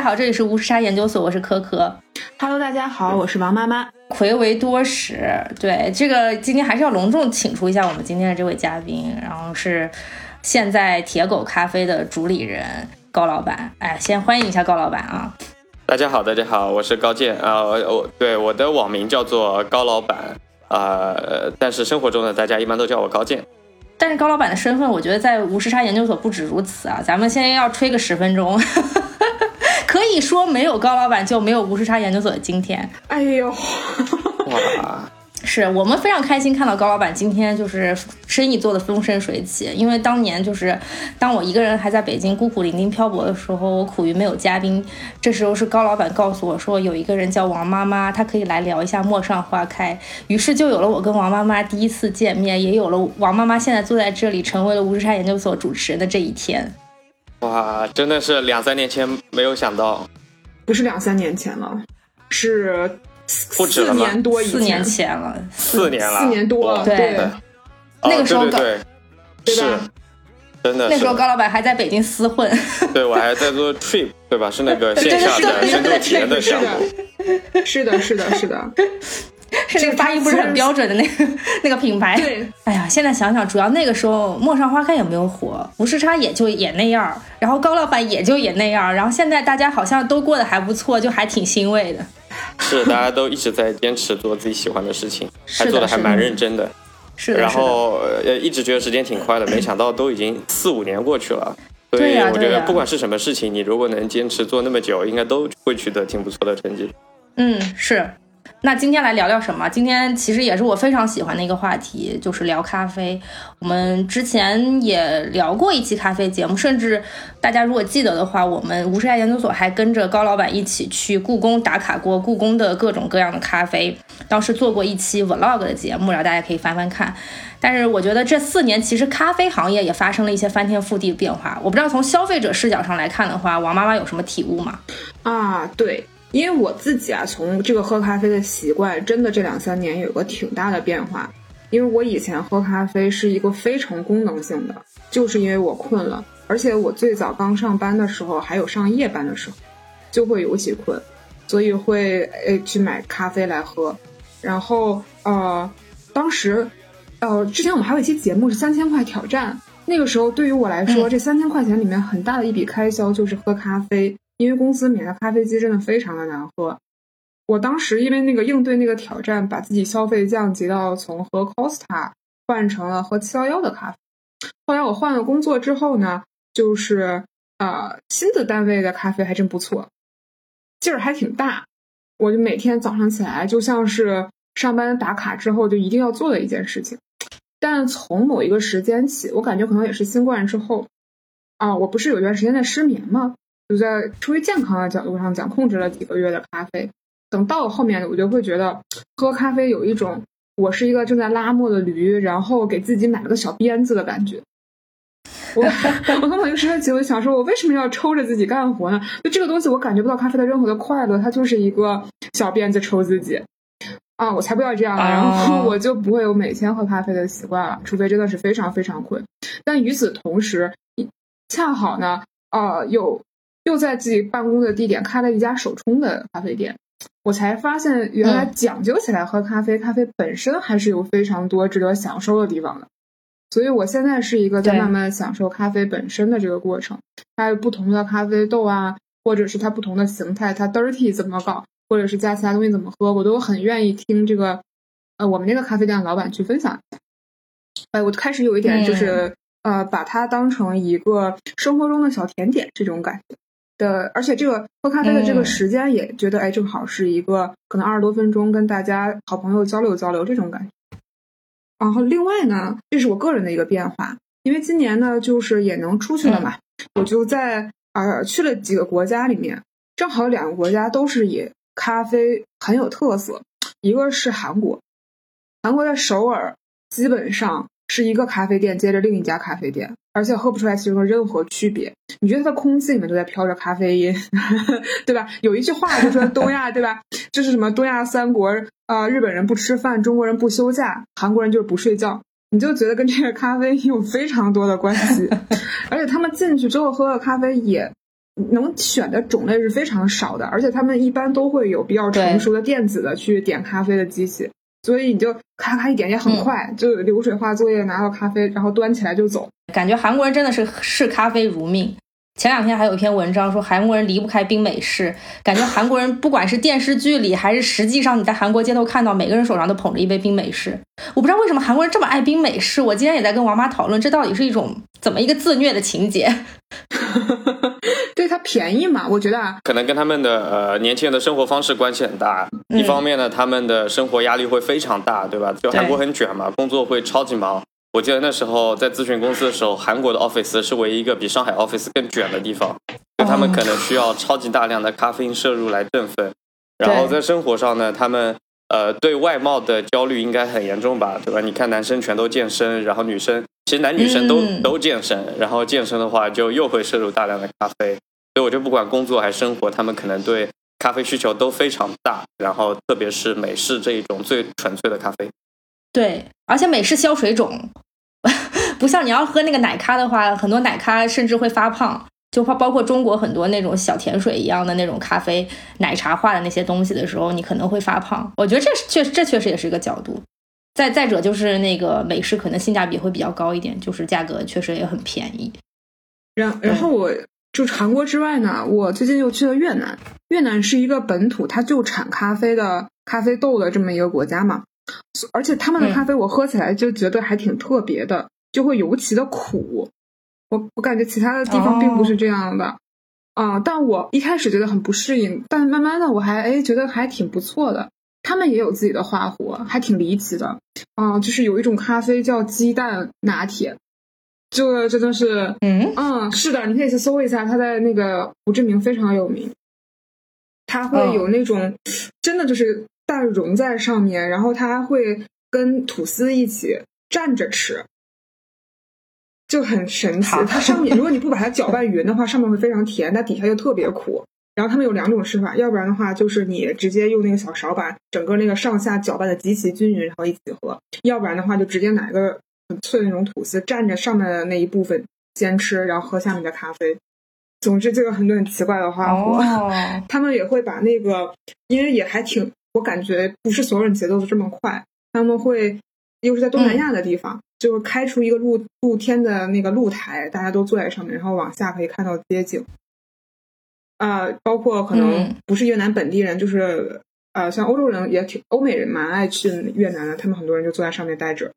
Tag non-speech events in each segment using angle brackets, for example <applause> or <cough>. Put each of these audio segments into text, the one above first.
大家好，这里是无时差研究所，我是可可。Hello，大家好，我是王妈妈。魁为多时，对这个今天还是要隆重请出一下我们今天的这位嘉宾，然后是现在铁狗咖啡的主理人高老板。哎，先欢迎一下高老板啊！大家好，大家好，我是高健啊，我对我的网名叫做高老板啊，但是生活中呢，大家一般都叫我高健。但是高老板的身份，我觉得在无时差研究所不止如此啊！咱们现在要吹个十分钟，可以说没有高老板就没有无时差研究所的今天。哎呦，哇！是我们非常开心看到高老板今天就是生意做得风生水起，因为当年就是当我一个人还在北京孤苦伶仃漂泊的时候，我苦于没有嘉宾。这时候是高老板告诉我说有一个人叫王妈妈，她可以来聊一下《陌上花开》，于是就有了我跟王妈妈第一次见面，也有了王妈妈现在坐在这里成为了无时差研究所主持人的这一天。哇，真的是两三年前没有想到，不是两三年前了，是。不止四年多，四年前了，四年了，四年多了，对，那个时候对对是，真的，那时候高老板还在北京厮混，对我还在做 trip，对吧？是那个线下的深度体验的项目，是的，是的，是的，<laughs> 是那个发音不是很标准的那个 <laughs> 那个品牌。对，哎呀，现在想想，主要那个时候《陌上花开》也没有火，无时差也就也那样，然后高老板也就也那样，然后现在大家好像都过得还不错，就还挺欣慰的。是，大家都一直在坚持做自己喜欢的事情，<laughs> 还做的还蛮认真的。是，然后呃，一直觉得时间挺快的，没想到都已经四五年过去了。所以我觉得不管是什么事情，你如果能坚持做那么久，应该都会取得挺不错的成绩。嗯，是。那今天来聊聊什么？今天其实也是我非常喜欢的一个话题，就是聊咖啡。我们之前也聊过一期咖啡节目，甚至大家如果记得的话，我们无时差研究所还跟着高老板一起去故宫打卡过故宫的各种各样的咖啡，当时做过一期 vlog 的节目，然后大家可以翻翻看。但是我觉得这四年其实咖啡行业也发生了一些翻天覆地的变化。我不知道从消费者视角上来看的话，王妈妈有什么体悟吗？啊，对。因为我自己啊，从这个喝咖啡的习惯，真的这两三年有个挺大的变化。因为我以前喝咖啡是一个非常功能性的，就是因为我困了，而且我最早刚上班的时候，还有上夜班的时候，就会尤其困，所以会诶去买咖啡来喝。然后呃，当时呃之前我们还有一期节目是三千块挑战，那个时候对于我来说，这三千块钱里面很大的一笔开销就是喝咖啡。因为公司免的咖啡机真的非常的难喝，我当时因为那个应对那个挑战，把自己消费降级到从喝 Costa 换成了喝七幺幺的咖啡。后来我换了工作之后呢，就是呃新的单位的咖啡还真不错，劲儿还挺大。我就每天早上起来就像是上班打卡之后就一定要做的一件事情。但从某一个时间起，我感觉可能也是新冠之后啊，我不是有一段时间在失眠吗？就在出于健康的角度上讲，控制了几个月的咖啡，等到了后面，我就会觉得喝咖啡有一种我是一个正在拉磨的驴，然后给自己买了个小鞭子的感觉。我 <laughs> 我从某一个时间起，我想说，我为什么要抽着自己干活呢？就这个东西，我感觉不到咖啡的任何的快乐，它就是一个小鞭子抽自己啊！我才不要这样呢！然后我就不会有每天喝咖啡的习惯了，除非真的是非常非常困。但与此同时，恰好呢，呃，有。又在自己办公的地点开了一家手冲的咖啡店，我才发现原来讲究起来喝咖啡，咖啡本身还是有非常多值得享受的地方的。所以我现在是一个在慢慢享受咖啡本身的这个过程。它有不同的咖啡豆啊，或者是它不同的形态，它 dirty 怎么搞，或者是加其他东西怎么喝，我都很愿意听这个呃我们那个咖啡店的老板去分享。哎，我开始有一点就是呃把它当成一个生活中的小甜点这种感觉。的，而且这个喝咖啡的这个时间也觉得，哎，正好是一个可能二十多分钟跟大家好朋友交流交流这种感觉。然后另外呢，这是我个人的一个变化，因为今年呢，就是也能出去了嘛，我就在呃去了几个国家里面，正好两个国家都是以咖啡很有特色，一个是韩国，韩国的首尔基本上是一个咖啡店接着另一家咖啡店。而且喝不出来其中的任何区别，你觉得它的空气里面都在飘着咖啡因，<laughs> 对吧？有一句话就说东亚，对吧？就是什么东亚三国啊，日本人不吃饭，中国人不休假，韩国人就是不睡觉，你就觉得跟这个咖啡有非常多的关系。<laughs> 而且他们进去之后喝的咖啡也能选的种类是非常少的，而且他们一般都会有比较成熟的电子的去点咖啡的机器，所以你就咔咔一点也很快，就流水化作业拿到咖啡，然后端起来就走。感觉韩国人真的是视咖啡如命。前两天还有一篇文章说韩国人离不开冰美式，感觉韩国人不管是电视剧里还是实际上你在韩国街头看到，每个人手上都捧着一杯冰美式。我不知道为什么韩国人这么爱冰美式。我今天也在跟王妈讨论，这到底是一种怎么一个自虐的情节？<laughs> 便宜嘛，我觉得啊，可能跟他们的呃年轻人的生活方式关系很大。一方面呢，他们的生活压力会非常大，对吧？就韩国很卷嘛，工作会超级忙。我记得那时候在咨询公司的时候，韩国的 office 是唯一一个比上海 office 更卷的地方，就他们可能需要超级大量的咖啡因摄入来振奋。然后在生活上呢，他们呃对外貌的焦虑应该很严重吧，对吧？你看男生全都健身，然后女生其实男女生都都健身，然后健身的话就又会摄入大量的咖啡，所以我就不管工作还是生活，他们可能对咖啡需求都非常大，然后特别是美式这一种最纯粹的咖啡。对，而且美式消水肿，<laughs> 不像你要喝那个奶咖的话，很多奶咖甚至会发胖，就包包括中国很多那种小甜水一样的那种咖啡奶茶化的那些东西的时候，你可能会发胖。我觉得这是确这确实也是一个角度。再再者就是那个美式可能性价比会比较高一点，就是价格确实也很便宜。然然后我就韩国之外呢，我最近又去了越南。越南是一个本土，它就产咖啡的咖啡豆的这么一个国家嘛。而且他们的咖啡我喝起来就觉得还挺特别的，就会尤其的苦。我我感觉其他的地方并不是这样的啊，但我一开始觉得很不适应，但慢慢的我还哎觉得还挺不错的。他们也有自己的花活，还挺离奇的啊，就是有一种咖啡叫鸡蛋拿铁，这个真的是嗯嗯是的，你可以去搜一下，他在那个胡志明非常有名，它会有那种真的就是。蛋融在上面，然后它还会跟吐司一起蘸着吃，就很神奇。它上面如果你不把它搅拌匀的话，上面会非常甜，但底下又特别苦。然后他们有两种吃法，要不然的话就是你直接用那个小勺把整个那个上下搅拌的极其均匀，然后一起喝；要不然的话就直接拿一个很脆的那种吐司蘸着上面的那一部分先吃，然后喝下面的咖啡。总之，就有很多很奇怪的花活，<laughs> 他们也会把那个，因为也还挺。我感觉不是所有人节奏都这么快，他们会又是在东南亚的地方，就是开出一个露露天的那个露台，大家都坐在上面，然后往下可以看到街景。啊，包括可能不是越南本地人，就是呃，像欧洲人也挺，欧美人蛮爱去越南的，他们很多人就坐在上面待着，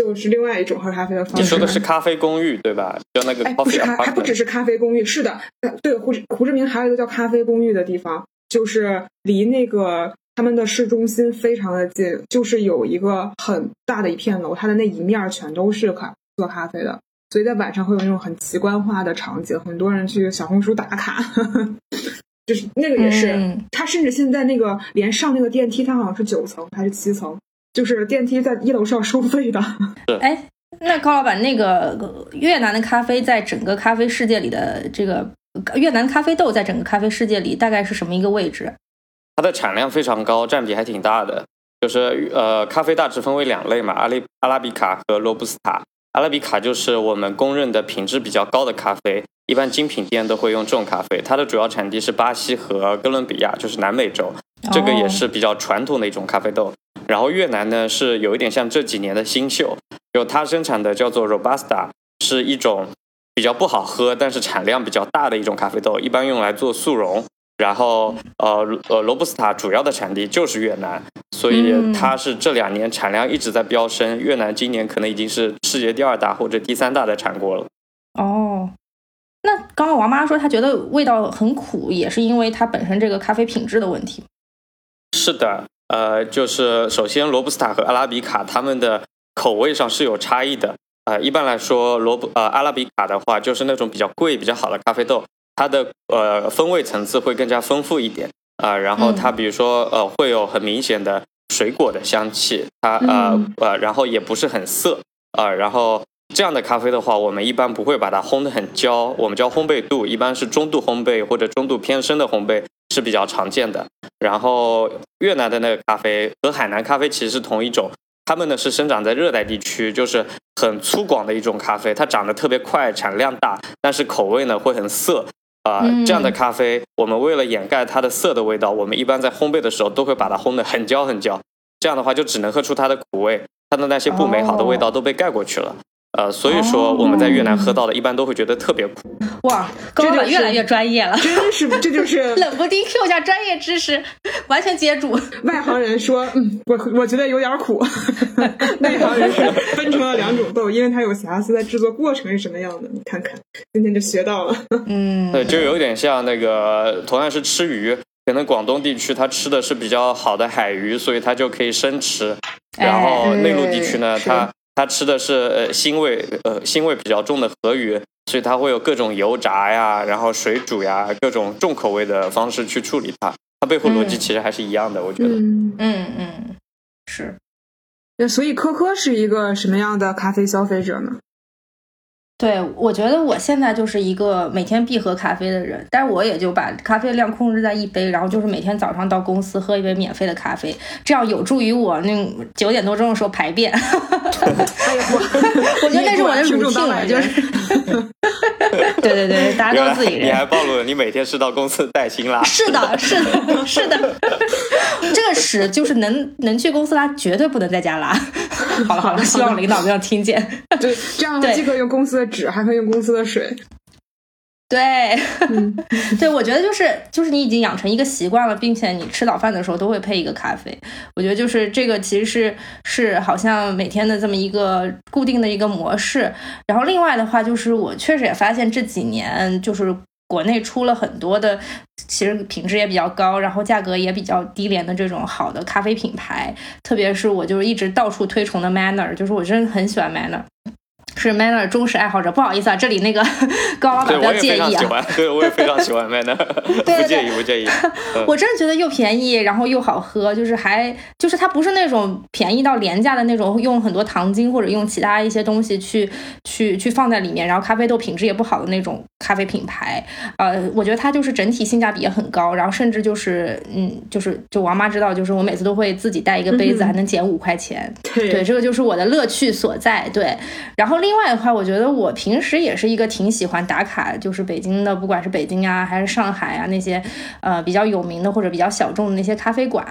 就是另外一种喝咖啡的方式。你说的是咖啡公寓对吧？就那个哎，不是咖，还不只是咖啡公寓，是的，对，胡志胡志明还有一个叫咖啡公寓的地方。就是离那个他们的市中心非常的近，就是有一个很大的一片楼，它的那一面全都是咖做咖啡的，所以在晚上会有那种很奇观化的场景，很多人去小红书打卡，<laughs> 就是那个也是，他甚至现在那个连上那个电梯，它好像是九层还是七层，就是电梯在一楼是要收费的。<laughs> 哎，那高老板，那个越南的咖啡在整个咖啡世界里的这个。越南咖啡豆在整个咖啡世界里大概是什么一个位置？它的产量非常高，占比还挺大的。就是呃，咖啡大致分为两类嘛，阿拉阿拉比卡和罗布斯塔。阿拉比卡就是我们公认的品质比较高的咖啡，一般精品店都会用这种咖啡。它的主要产地是巴西和哥伦比亚，就是南美洲，这个也是比较传统的一种咖啡豆。然后越南呢是有一点像这几年的新秀，就它生产的叫做 Robusta，是一种。比较不好喝，但是产量比较大的一种咖啡豆，一般用来做速溶。然后，呃呃，罗布斯塔主要的产地就是越南，所以它是这两年产量一直在飙升。越南今年可能已经是世界第二大或者第三大的产国了。哦，那刚刚王妈说她觉得味道很苦，也是因为它本身这个咖啡品质的问题。是的，呃，就是首先罗布斯塔和阿拉比卡它们的口味上是有差异的。呃，一般来说，罗布呃阿拉比卡的话，就是那种比较贵、比较好的咖啡豆，它的呃风味层次会更加丰富一点啊。然后它比如说呃会有很明显的水果的香气，它呃呃然后也不是很涩啊。然后这样的咖啡的话，我们一般不会把它烘得很焦，我们叫烘焙度，一般是中度烘焙或者中度偏深的烘焙是比较常见的。然后越南的那个咖啡和海南咖啡其实是同一种。它们呢是生长在热带地区，就是很粗犷的一种咖啡，它长得特别快，产量大，但是口味呢会很涩。啊、这样的咖啡，我们为了掩盖它的涩的味道，我们一般在烘焙的时候都会把它烘得很焦很焦，这样的话就只能喝出它的苦味，它的那些不美好的味道都被盖过去了。呃，所以说我们在越南喝到的，一般都会觉得特别苦。哇，高老板越来越专业了，真是这就是 <laughs> 冷不丁 Q 一下专业知识，完全接住。<laughs> 外行人说，嗯，我我觉得有点苦，<laughs> 内行人是分成了两种豆，因为它有瑕疵，在制作过程是什么样的？你看看，今天就学到了。嗯，对，就有点像那个，同样是吃鱼，可能广东地区它吃的是比较好的海鱼，所以它就可以生吃，然后内陆地区呢，哎它它吃的是呃腥味呃腥味比较重的河鱼，所以它会有各种油炸呀，然后水煮呀，各种重口味的方式去处理它。它背后逻辑其实还是一样的，我觉得。嗯，嗯嗯，是。那所以科科是一个什么样的咖啡消费者呢？对，我觉得我现在就是一个每天必喝咖啡的人，但是我也就把咖啡量控制在一杯，然后就是每天早上到公司喝一杯免费的咖啡，这样有助于我那九点多钟的时候排便。<laughs> 哎呀，我我觉得那是我的听众 routine 了，就是。<laughs> 对对对，大家都是自己人。<laughs> 你还暴露了你每天是到公司带薪拉。是的，是的，是的，这个屎就是能能去公司拉，绝对不能在家拉。好了好了，希望领导没有听见。对，这样的话对既可以用公司的纸，还可以用公司的水。对，嗯 <laughs> 对，我觉得就是就是你已经养成一个习惯了，并且你吃早饭的时候都会配一个咖啡。我觉得就是这个其实是是好像每天的这么一个固定的一个模式。然后另外的话，就是我确实也发现这几年就是。国内出了很多的，其实品质也比较高，然后价格也比较低廉的这种好的咖啡品牌，特别是我就是一直到处推崇的 Manner，就是我真的很喜欢 Manner。是 Manner 忠实爱好者，不好意思啊，这里那个 <laughs> 高老对，板不要介意啊。非常喜欢，对，我也非常喜欢 Manner，<laughs> 不介意，不介意。<laughs> 嗯我真的觉得又便宜，然后又好喝，就是还就是它不是那种便宜到廉价的那种，用很多糖精或者用其他一些东西去去去放在里面，然后咖啡豆品质也不好的那种咖啡品牌。呃，我觉得它就是整体性价比也很高，然后甚至就是嗯，就是就王妈知道，就是我每次都会自己带一个杯子，还能减五块钱。对对，这个就是我的乐趣所在。对，然后另另外的话，我觉得我平时也是一个挺喜欢打卡，就是北京的，不管是北京啊，还是上海啊那些呃比较有名的或者比较小众的那些咖啡馆，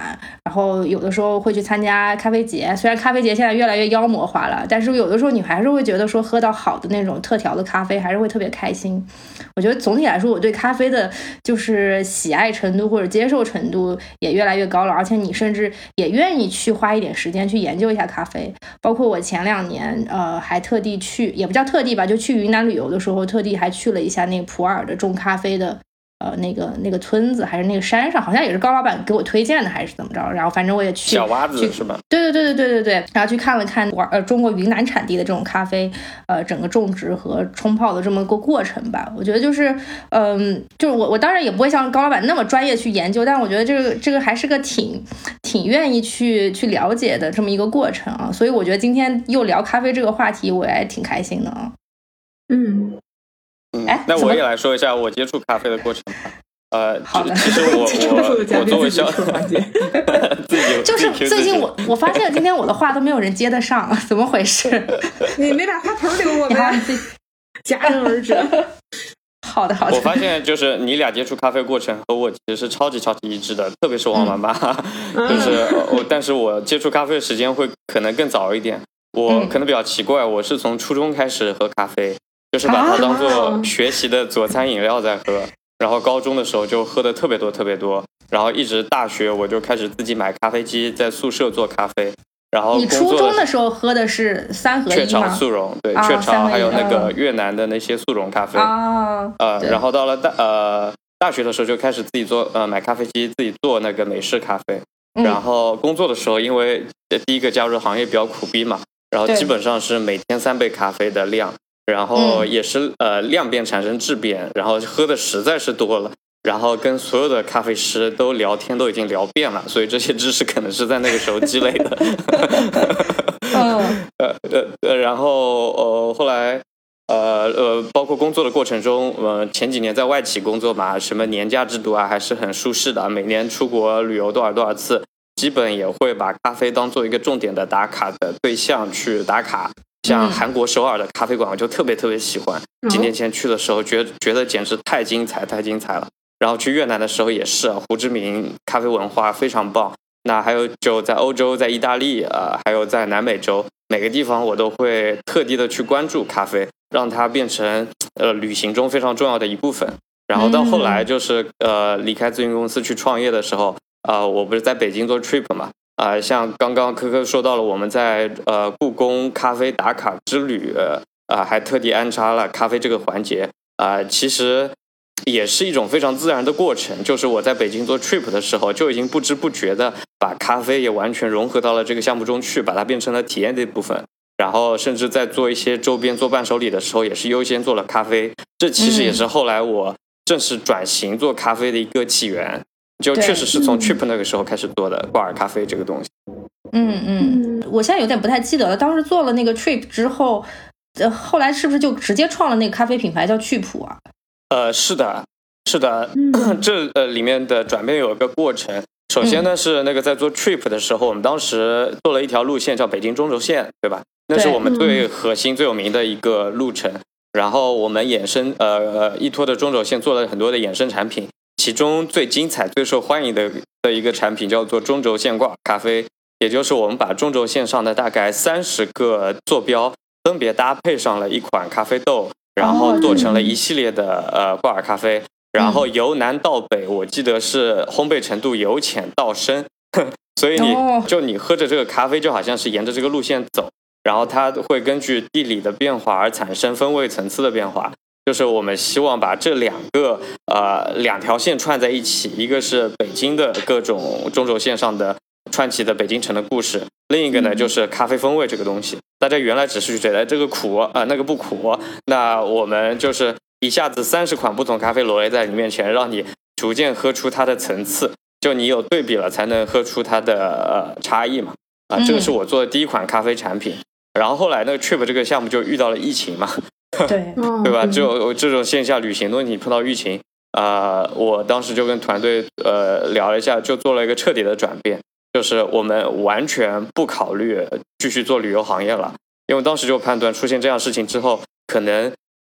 然后有的时候会去参加咖啡节。虽然咖啡节现在越来越妖魔化了，但是有的时候你还是会觉得说喝到好的那种特调的咖啡，还是会特别开心。我觉得总体来说，我对咖啡的就是喜爱程度或者接受程度也越来越高了，而且你甚至也愿意去花一点时间去研究一下咖啡。包括我前两年，呃，还特地去，去也不叫特地吧，就去云南旅游的时候，特地还去了一下那个普洱的种咖啡的。呃，那个那个村子还是那个山上，好像也是高老板给我推荐的，还是怎么着？然后反正我也去小洼子去是吧？对对对对对对对，然后去看了看呃中国云南产地的这种咖啡，呃整个种植和冲泡的这么个过程吧。我觉得就是，嗯、就是我我当然也不会像高老板那么专业去研究，但是我觉得这个这个还是个挺挺愿意去去了解的这么一个过程啊。所以我觉得今天又聊咖啡这个话题，我也挺开心的啊。嗯，嗯哎，那我也来说一下我接触咖啡的过程吧。呃，好的其其实我 <laughs> 我作为消说环节，自己就是最近我我发现今天我的话都没有人接得上，怎么回事？<laughs> 你没把话头留我你好，们你，自己戛然而止。<laughs> 好的好的我。发现就是你俩接触咖啡过程和我其实是超级超级一致的，特别是王妈妈，就是我，但是我接触咖啡的时间会可能更早一点。我嗯可能比较奇怪，我是从初中开始喝咖啡，就是把它当做学习的佐餐饮料在喝。然后高中的时候就喝的特别多特别多，然后一直大学我就开始自己买咖啡机，在宿舍做咖啡。然后你初中的时候喝的是三合雀巢？速溶，对，啊雀巢还有那个嗯越南的那些速溶咖啡。啊，呃，然后到了大呃大学的时候就开始自己做呃买咖啡机，自己做那个美式咖啡。嗯然后工作的时候，因为呃第一个加入行业比较苦逼嘛，然后基本上是每天三杯咖啡的量，然后嗯也是呃量变产生质变，然后喝的实在是多了。然后跟所有的咖啡师都聊天，都已经聊遍了，所以这些知识可能是在那个时候积累的。嗯 <laughs> 呃呃呃，然后呃后来呃呃，包括工作的过程中，呃前几年在外企工作嘛，什么年假制度啊，还是很舒适的，每年出国旅游多少多少次，基本也会把咖啡当做一个重点的打卡的对象去打卡。像韩国首尔的咖啡馆，我就特别特别喜欢。几年前去的时候，觉觉得简直太精彩，太精彩了。然后去越南的时候也是，胡志明咖啡文化非常棒。那还有就在欧洲，在意大利呃，还有在南美洲，每个地方我都会特地的去关注咖啡，让它变成呃旅行中非常重要的一部分。然后到后来就是呃离开咨询公司去创业的时候，啊，我不是在北京做 trip 嘛。啊，像刚刚科科说到了，我们在呃故宫咖啡打卡之旅，啊，还特地安插了咖啡这个环节，啊，其实也是一种非常自然的过程。就是我在北京做 trip 的时候，就已经不知不觉的把咖啡也完全融合到了这个项目中去，把它变成了体验的一部分。然后甚至在做一些周边做伴手礼的时候，也是优先做了咖啡。这其实也是后来我正式转型做咖啡的一个起源。就确实是从 trip 那个时候开始做的挂耳咖啡这个东西。嗯嗯，我现在有点不太记得了。当时做了那个 trip 之后，呃，后来是不是就直接创了那个咖啡品牌叫趣普啊？呃，是的，是的，<clears throat> 这呃里面的转变有一个过程。首先呢是那个在做 trip 的时候，我们当时做了一条路线叫北京中轴线，对吧？那是我们最核心、最有名的一个路程。然后我们衍生呃依托的中轴线做了很多的衍生产品。其中最精彩、最受欢迎的的一个产品叫做中轴线挂咖啡，也就是我们把中轴线上的大概三十个坐标分别搭配上了一款咖啡豆，然后做成了一系列的呃挂耳咖啡，然后由南到北，我记得是烘焙程度由浅到深，<laughs> 所以你就你喝着这个咖啡就好像是沿着这个路线走，然后它会根据地理的变化而产生风味层次的变化。就是我们希望把这两个呃两条线串在一起，一个是北京的各种中轴线上的串起的北京城的故事，另一个呢就是咖啡风味这个东西。大家原来只是觉得这个苦啊那个不苦，那我们就是一下子三十款不同咖啡罗列在你面前，让你逐渐喝出它的层次。就你有对比了，才能喝出它的呃差异嘛。啊，这个是我做的第一款咖啡产品。然后后来那个 trip 这个项目就遇到了疫情嘛。<laughs> 对，<laughs> 对吧？就这种线下旅行东西，碰到疫情啊，我当时就跟团队呃聊了一下，就做了一个彻底的转变，就是我们完全不考虑继续做旅游行业了，因为当时就判断出现这样事情之后，可能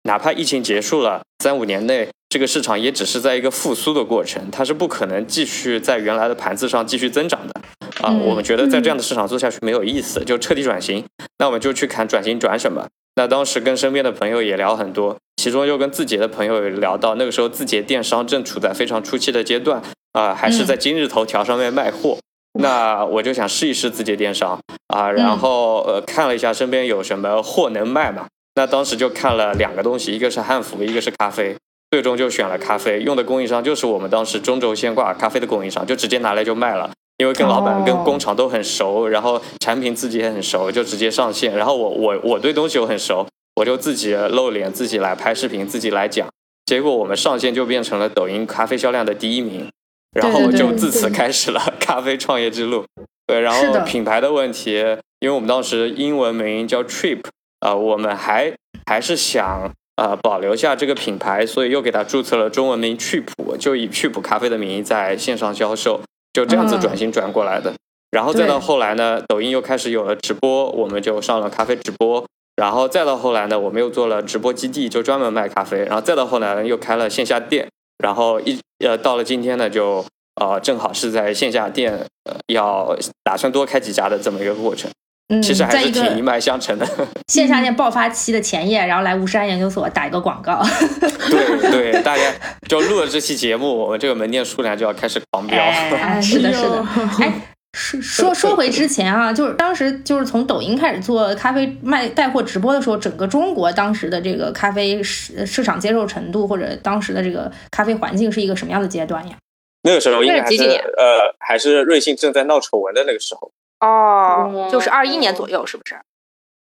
哪怕疫情结束了，三五年内这个市场也只是在一个复苏的过程，它是不可能继续在原来的盘子上继续增长的啊。我们觉得在这样的市场做下去没有意思，就彻底转型。那我们就去看转型转什么。那当时跟身边的朋友也聊很多，其中又跟字节的朋友聊到，那个时候字节电商正处在非常初期的阶段啊，还是在今日头条上面卖货。那我就想试一试字节电商啊，然后呃看了一下身边有什么货能卖嘛。那当时就看了两个东西，一个是汉服，一个是咖啡，最终就选了咖啡。用的供应商就是我们当时中轴线挂咖啡的供应商，就直接拿来就卖了。因为跟老板、跟工厂都很熟，然后产品自己也很熟，就直接上线。然后我我我对东西我很熟，我就自己露脸，自己来拍视频，自己来讲。结果我们上线就变成了抖音咖啡销量的第一名，然后就自此开始了咖啡创业之路。对，然后品牌的问题，因为我们当时英文名叫 Trip，啊，我们还还是想呃保留下这个品牌，所以又给它注册了中文名趣普，就以趣普咖啡的名义在线上销售。就这样子转型转过来的，然后再到后来呢，抖音又开始有了直播，我们就上了咖啡直播，然后再到后来呢，我们又做了直播基地，就专门卖咖啡，然后再到后来呢，又开了线下店，然后一呃到了今天呢，就呃正好是在线下店呃要打算多开几家的这么一个过程。嗯，其实还是挺一脉相承的。<laughs> 线下店爆发期的前夜，然后来吴山研究所打一个广告。<laughs> 对对，大家就录了这期节目，我们这个门店数量就要开始狂飙。<laughs> 是的，是的。哎，说说说回之前啊，就是当时就是从抖音开始做咖啡卖带货直播的时候，整个中国当时的这个咖啡市市场接受程度，或者当时的这个咖啡环境是一个什么样的阶段呀？那个时候应该还是呃，还是瑞幸正在闹丑闻的那个时候。哦，就是二一年左右，是不是？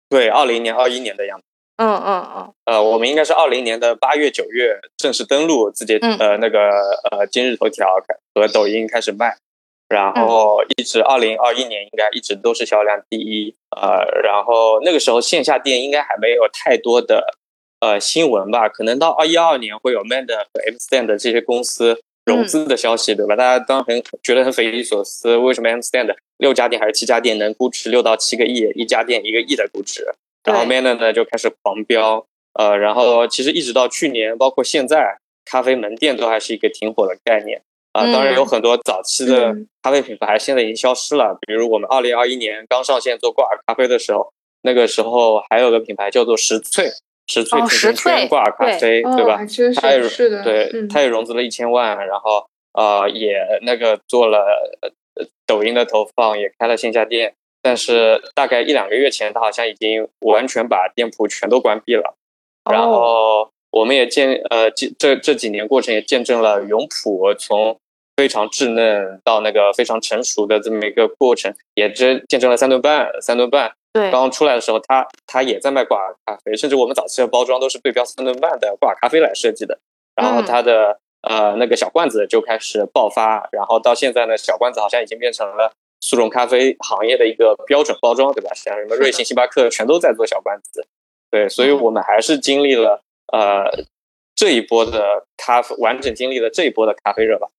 对，二零年、二一年的样子。嗯嗯嗯。呃，我们应该是二零年的八月、九月正式登录字节呃那个呃今日头条和抖音开始卖，然后一直二零二一年应该一直都是销量第一。呃，然后那个时候线下店应该还没有太多的呃新闻吧？可能到二一二年会有 Mand 和 M Stand 这些公司。融资的消息，对吧？大家当很觉得很匪夷所思，为什么 M Stand 六家店还是七家店能估值六到七个亿，一家店一个亿的估值？然后 Manner 呢就开始狂飙，呃，然后其实一直到去年，包括现在，咖啡门店都还是一个挺火的概念啊。当然有很多早期的咖啡品牌现在已经消失了，比如我们二零二一年刚上线做挂耳咖啡的时候，那个时候还有个品牌叫做石萃，石萃甜甜圈挂咖啡，对吧？他也是的，对，他也融资了一千万，然后呃也那个做了抖音的投放，也开了线下店。但是大概一两个月前，他好像已经完全把店铺全都关闭了。然后我们也见呃，这这这几年过程也见证了永璞从非常稚嫩到那个非常成熟的这么一个过程，也真见证了三顿半。三顿半对刚刚出来的时候，他他也在卖挂耳咖啡，甚至我们早期的包装都是对标三顿半的挂耳咖啡来设计的。然后它的呃那个小罐子就开始爆发，然后到现在呢，小罐子好像已经变成了。速溶咖啡行业的一个标准包装，对吧？像什么瑞幸、星巴克，全都在做小罐子。对，所以我们还是经历了呃这一波的咖啡，完整经历了这一波的咖啡热吧。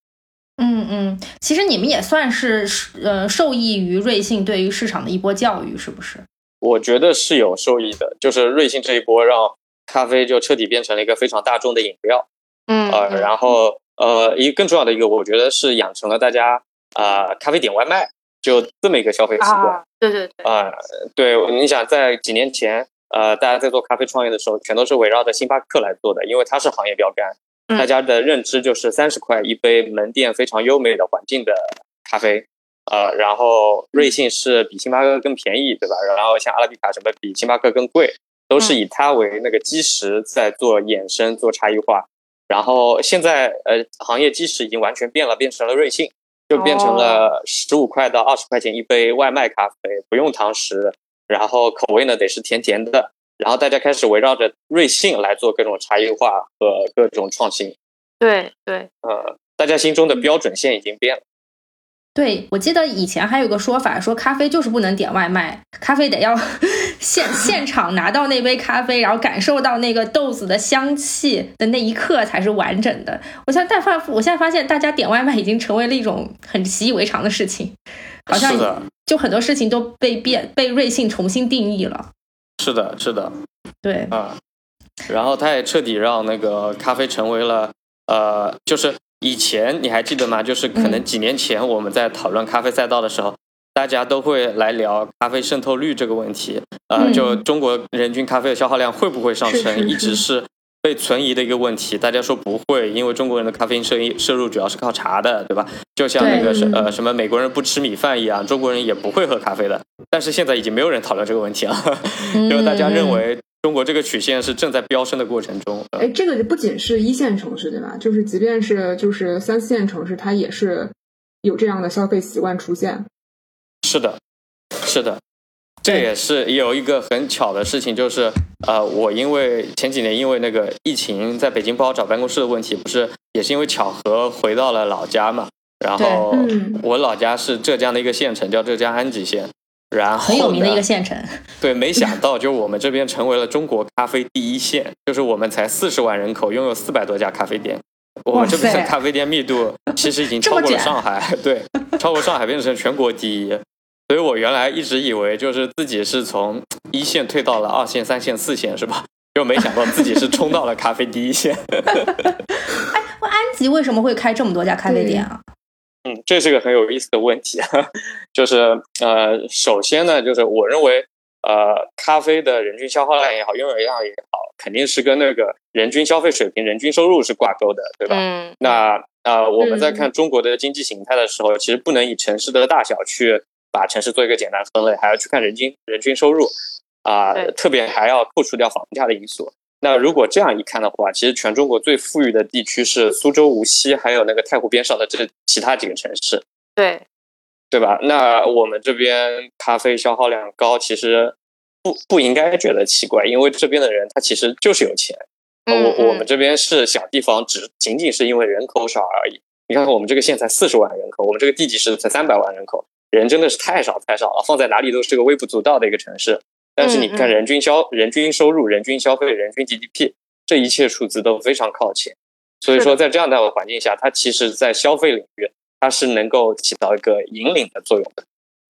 嗯嗯，其实你们也算是呃受益于瑞幸对于市场的一波教育，是不是？我觉得是有受益的，就是瑞幸这一波让咖啡就彻底变成了一个非常大众的饮料。嗯呃，然后呃，一更重要的一个，我觉得是养成了大家啊咖啡点外卖。就这么一个消费习惯，对对对，啊，对，你想在几年前，呃，大家在做咖啡创业的时候，全都是围绕着星巴克来做的，因为它是行业标杆，大家的认知就是三十块一杯门店非常优美的环境的咖啡，呃，然后瑞幸是比星巴克更便宜，对吧？然后像阿拉比卡什么比星巴克更贵，都是以它为那个基石在做衍生、做差异化，然后现在呃，行业基石已经完全变了，变成了瑞幸。就变成了十五块到二十块钱一杯外卖咖啡，不用堂食，然后口味呢得是甜甜的，然后大家开始围绕着瑞幸来做各种差异化和各种创新。对对，呃，大家心中的标准线已经变了。对，我记得以前还有个说法，说咖啡就是不能点外卖，咖啡得要 <laughs> 现现场拿到那杯咖啡，然后感受到那个豆子的香气的那一刻才是完整的。我现在发，我现在发现大家点外卖已经成为了一种很习以为常的事情，好像就很多事情都被变被瑞幸重新定义了。是的，是的，对啊，然后他也彻底让那个咖啡成为了呃，就是。以前你还记得吗？就是可能几年前我们在讨论咖啡赛道的时候，大家都会来聊咖啡渗透率这个问题。呃，就中国人均咖啡的消耗量会不会上升，一直是被存疑的一个问题。大家说不会，因为中国人的咖啡因摄摄入主要是靠茶的，对吧？就像那个什呃什么美国人不吃米饭一样，中国人也不会喝咖啡的。但是现在已经没有人讨论这个问题了，因为大家认为。中国这个曲线是正在飙升的过程中。哎，这个不仅是一线城市对吧？就是即便是就是三四线城市，它也是有这样的消费习惯出现。是的，是的，这也是有一个很巧的事情，就是呃，我因为前几年因为那个疫情在北京不好找办公室的问题，不是也是因为巧合回到了老家嘛？然后我老家是浙江的一个县城，叫浙江安吉县。然后很有名的一个县城，对，没想到就我们这边成为了中国咖啡第一县，就是我们才四十万人口，拥有四百多家咖啡店，我们这边的咖啡店密度其实已经超过了上海，<laughs> 对，超过上海变成全国第一，所以我原来一直以为就是自己是从一线退到了二线、三线、四线，是吧？就没想到自己是冲到了咖啡第一线。<laughs> 哎，安吉为什么会开这么多家咖啡店啊？嗯，这是个很有意思的问题，<laughs> 就是呃，首先呢，就是我认为，呃，咖啡的人均消耗量也好，拥有量也好，肯定是跟那个人均消费水平、人均收入是挂钩的，对吧？嗯。那呃，我们在看中国的经济形态的时候，其实不能以城市的大小去把城市做一个简单分类，还要去看人均人均收入啊，特别还要扣除掉房价的因素。那如果这样一看的话，其实全中国最富裕的地区是苏州、无锡，还有那个太湖边上的这其他几个城市，对，对吧？那我们这边咖啡消耗量高，其实不不应该觉得奇怪，因为这边的人他其实就是有钱。我我们这边是小地方，只仅仅是因为人口少而已。你看看我们这个县才四十万人口，我们这个地级市才三百万人口，人真的是太少太少了，放在哪里都是个微不足道的一个城市。但是你看，人均消、人均收入、人均消费、人均 GDP，这一切数字都非常靠前。所以说，在这样的环境下，它其实，在消费领域，它是能够起到一个引领的作用的。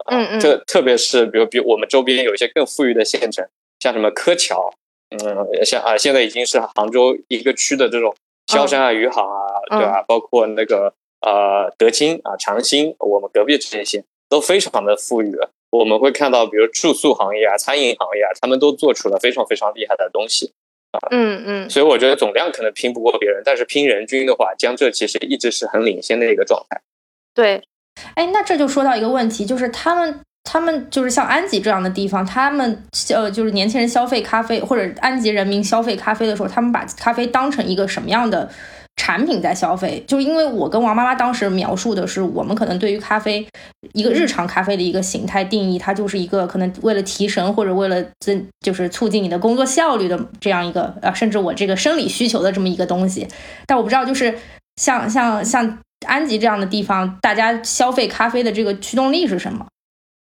嗯嗯。特特别是，比如比我们周边有一些更富裕的县城，像什么柯桥，嗯，像啊，现在已经是杭州一个区的这种萧山啊、余杭啊，对吧？包括那个呃德清啊、长兴，我们隔壁这些都非常的富裕。我们会看到，比如住宿行业啊、餐饮行业啊，他们都做出了非常非常厉害的东西啊。嗯嗯，所以我觉得总量可能拼不过别人，但是拼人均的话，江浙其实一直是很领先的一个状态。对，哎，那这就说到一个问题，就是他们他们就是像安吉这样的地方，他们呃就是年轻人消费咖啡或者安吉人民消费咖啡的时候，他们把咖啡当成一个什么样的？产品在消费，就是因为我跟王妈妈当时描述的是，我们可能对于咖啡一个日常咖啡的一个形态定义，它就是一个可能为了提神或者为了增，就是促进你的工作效率的这样一个，呃，甚至我这个生理需求的这么一个东西。但我不知道，就是像像像安吉这样的地方，大家消费咖啡的这个驱动力是什么？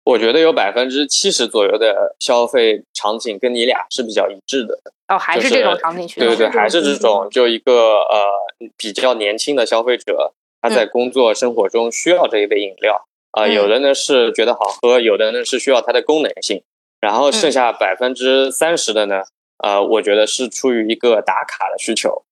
我觉得有百分之七十左右的消费场景跟你俩是比较一致的哦，还是这种场景驱动，对对对，还是这种就一个呃比较年轻的消费者，他在工作生活中需要这一杯饮料啊，有的呢是觉得好喝，有的呢是需要它的功能性，然后剩下百分之三十的呢，呃，我觉得是出于一个打卡的需求，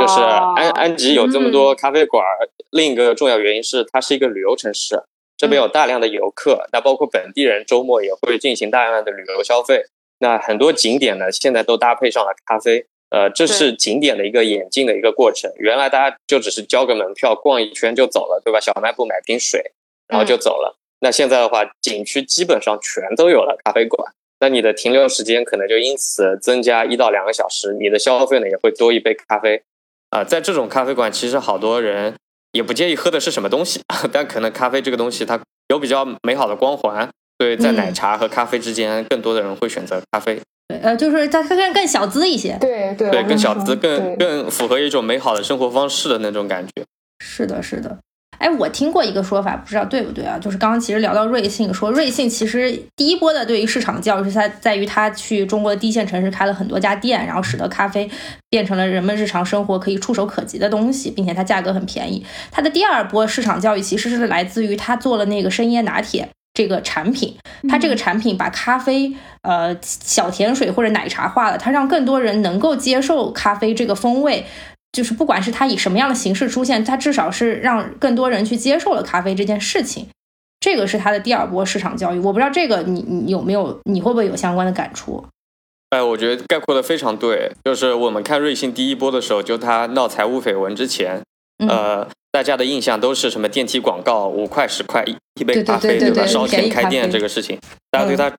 就是安安吉有这么多咖啡馆，另一个重要原因是它是一个旅游城市。这边有大量的游客，那包括本地人周末也会进行大量的旅游消费。那很多景点呢，现在都搭配上了咖啡。呃，这是景点的一个演进的一个过程。原来大家就只是交个门票逛一圈就走了，对吧？小卖部买瓶水，然后就走了。那现在的话，景区基本上全都有了咖啡馆。那你的停留时间可能就因此增加一到两个小时，你的消费呢也会多一杯咖啡。啊，在这种咖啡馆，其实好多人。也不介意喝的是什么东西，<laughs> 但可能咖啡这个东西它有比较美好的光环，所以在奶茶和咖啡之间，更多的人会选择咖啡。对，呃，就是它更更小资一些。对对对，更小资，更更符合一种美好的生活方式的那种感觉。是的，是的。哎，我听过一个说法，不知道对不对啊？就是刚刚其实聊到瑞幸，说瑞幸其实第一波的对于市场教育是在在于它去中国的一线城市开了很多家店，然后使得咖啡变成了人们日常生活可以触手可及的东西，并且它价格很便宜。它的第二波市场教育其实是来自于它做了那个深椰拿铁这个产品，它这个产品把咖啡呃小甜水或者奶茶化了，它让更多人能够接受咖啡这个风味。就是不管是它以什么样的形式出现，它至少是让更多人去接受了咖啡这件事情，这个是它的第二波市场教育。我不知道这个你你有没有，你会不会有相关的感触？哎，我觉得概括的非常对。就是我们看瑞幸第一波的时候，就它闹财务绯闻之前，呃，大家的印象都是什么电梯广告，五块十块一杯咖啡，对吧？烧钱开店这个事情，大家对它，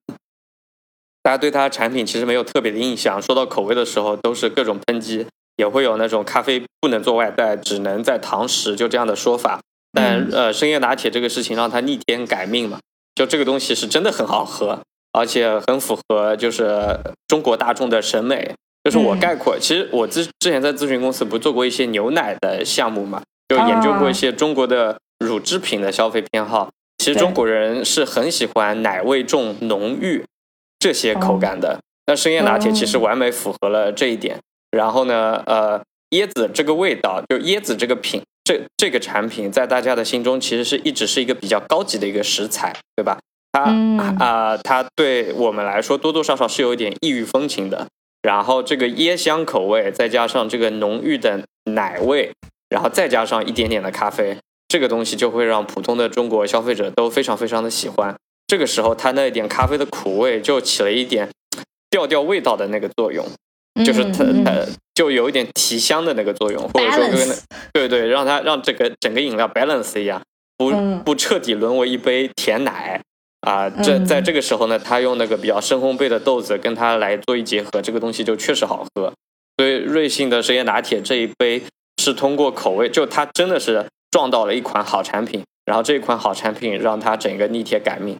大家对它产品其实没有特别的印象。说到口味的时候，都是各种抨击。也会有那种咖啡不能做外带，只能在堂食，就这样的说法。但呃，深夜拿铁这个事情让它逆天改命嘛，就这个东西是真的很好喝，而且很符合就是中国大众的审美。就是我概括，其实我之之前在咨询公司不做过一些牛奶的项目嘛，就研究过一些中国的乳制品的消费偏好。其实中国人是很喜欢奶味重、浓郁这些口感的。那深夜拿铁其实完美符合了这一点。然后呢，呃，椰子这个味道，就椰子这个品，这这个产品在大家的心中其实是一直是一个比较高级的一个食材，对吧？它啊，它对我们来说多多少少是有一点异域风情的。然后这个椰香口味，再加上这个浓郁的奶味，然后再加上一点点的咖啡，这个东西就会让普通的中国消费者都非常非常的喜欢。这个时候，它那一点咖啡的苦味就起了一点调调味道的那个作用。就是它它就有一点提香的那个作用，或者说跟对对，让它让这个整个饮料 balance 一样，不不彻底沦为一杯甜奶啊。这在这个时候呢，他用那个比较深烘焙的豆子跟它来做一结合，这个东西就确实好喝。所以瑞幸的深椰拿铁这一杯是通过口味，就它真的是撞到了一款好产品，然后这一款好产品让它整个逆天改命。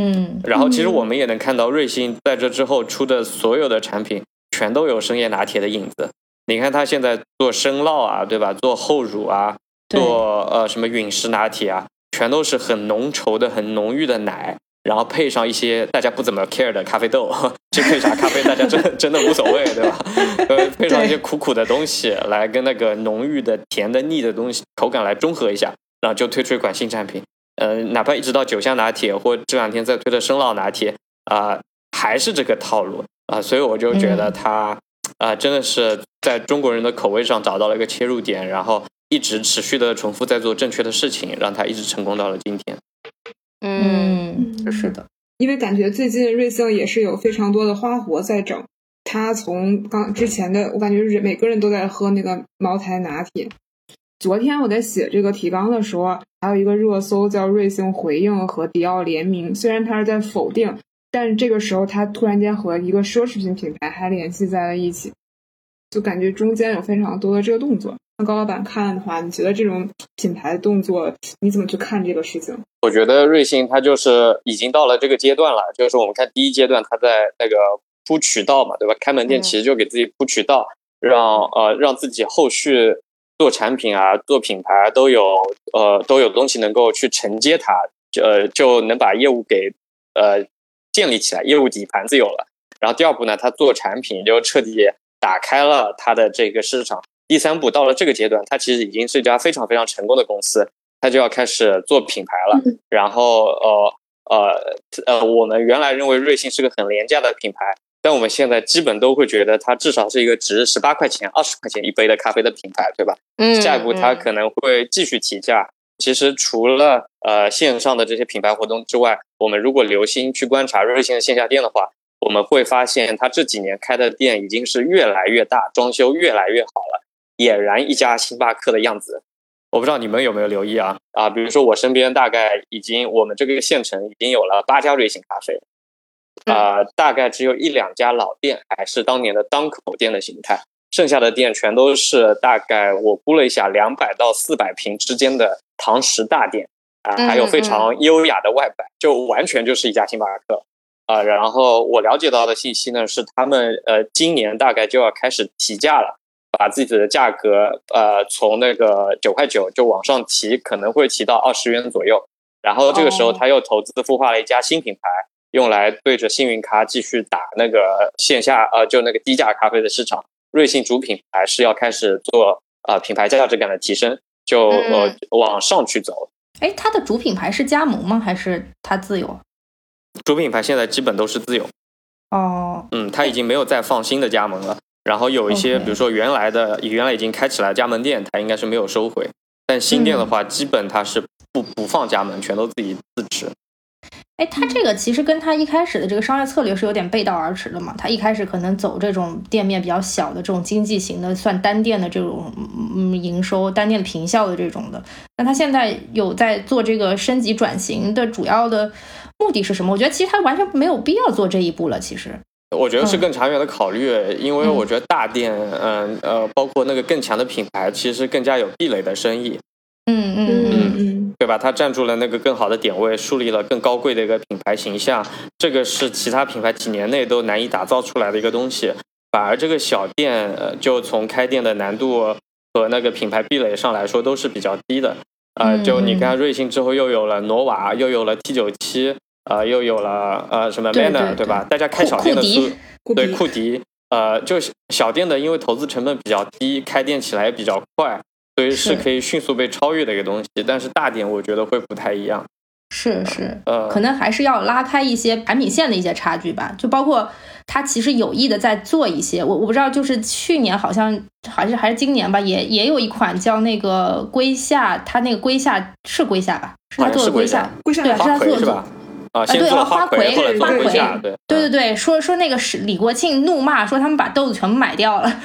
嗯，然后其实我们也能看到瑞幸在这之后出的所有的产品。全都有深夜拿铁的影子。你看他现在做生酪啊，对吧？做厚乳啊，做呃什么陨石拿铁啊，全都是很浓稠的、很浓郁的奶，然后配上一些大家不怎么 care 的咖啡豆，<laughs> 这配啥咖啡大家真真的无所谓，对吧？<laughs> 呃，配上一些苦苦的东西来跟那个浓郁的、甜的、腻的东西口感来中和一下，然后就推出一款新产品。呃，哪怕一直到酒香拿铁或这两天在推的生酪拿铁啊，还是这个套路。啊，所以我就觉得它啊，真的是在中国人的口味上找到了一个切入点，然后一直持续的重复在做正确的事情，让他一直成功到了今天。嗯，是的，因为感觉最近瑞幸也是有非常多的花活在整。他从刚之前的，我感觉是每个人都在喝那个茅台拿铁。昨天我在写这个提纲的时候，还有一个热搜叫“瑞幸回应和迪奥联名”，虽然他是在否定，但是这个时候他突然间和一个奢侈品品牌还联系在了一起，就感觉中间有非常多的这个动作。那高老板看的话，你觉得这种品牌动作你怎么去看这个事情？我觉得瑞幸它就是已经到了这个阶段了，就是我们看第一阶段，它在那个。铺渠道嘛，对吧？开门店其实就给自己铺渠道，让呃让自己后续做产品啊、做品牌都有呃都有东西能够去承接它，呃就能把业务给呃建立起来，业务底盘子有了。然后第二步呢，他做产品就彻底打开了它的这个市场。第三步到了这个阶段，它其实已经是一家非常非常成功的公司，它就要开始做品牌了。然后呃呃呃，我们原来认为瑞幸是个很廉价的品牌。但我们现在基本都会觉得它至少是一个值十八块钱、二十块钱一杯的咖啡的品牌，对吧？嗯。下一步它可能会继续提价。其实除了呃线上的这些品牌活动之外，我们如果留心去观察瑞幸的线下店的话，我们会发现它这几年开的店已经是越来越大，装修越来越好了，俨然一家星巴克的样子。我不知道你们有没有留意啊？啊，比如说我身边大概已经我们这个县城已经有了八家瑞幸咖啡。啊，大概只有一两家老店还是当年的当口店的形态，剩下的店全都是大概我估了一下，两百到四百平之间的堂食大店啊，还有非常优雅的外摆，就完全就是一家星巴克啊。然后我了解到的信息呢是，他们呃今年大概就要开始提价了，把自己的价格呃从那个九块九就往上提，可能会提到二十元左右。然后这个时候他又投资孵化了一家新品牌。用来对着幸运咖继续打那个线下呃，就那个低价咖啡的市场。瑞幸主品牌是要开始做呃品牌价值感的提升，就呃往上去走。哎，它的主品牌是加盟吗？还是它自有？主品牌现在基本都是自有。哦，嗯，他已经没有再放新的加盟了。然后有一些，比如说原来的原来已经开起来加盟店，他应该是没有收回。但新店的话，基本它是不不放加盟，全都自己自持。哎，他这个其实跟他一开始的这个商业策略是有点背道而驰的嘛。他一开始可能走这种店面比较小的这种经济型的，算单店的这种嗯营收、单店平效的这种的。那他现在有在做这个升级转型的主要的目的是什么？我觉得其实他完全没有必要做这一步了。其实，我觉得是更长远的考虑，因为我觉得大店，嗯呃，包括那个更强的品牌，其实更加有壁垒的生意。嗯嗯嗯嗯，对吧？它占住了那个更好的点位，树立了更高贵的一个品牌形象，这个是其他品牌几年内都难以打造出来的一个东西。反而这个小店，呃，就从开店的难度和那个品牌壁垒上来说，都是比较低的。呃，就你看瑞幸之后又有了诺瓦，又有了 T 九七，呃，又有了呃什么 Manner，对吧？大家开小店的速对库迪，呃，就是小店的，因为投资成本比较低，开店起来也比较快。所以是可以迅速被超越的一个东西，但是大店我觉得会不太一样。是是，呃，可能还是要拉开一些产品线的一些差距吧。就包括他其实有意的在做一些，我我不知道，就是去年好像还是还是今年吧，也也有一款叫那个龟下，他那个龟下是龟下吧？是他做的龟下，龟夏对，是他做的。啊，对啊，花魁，花魁，对，对对对，说说那个是李国庆怒骂说他们把豆子全部买掉了，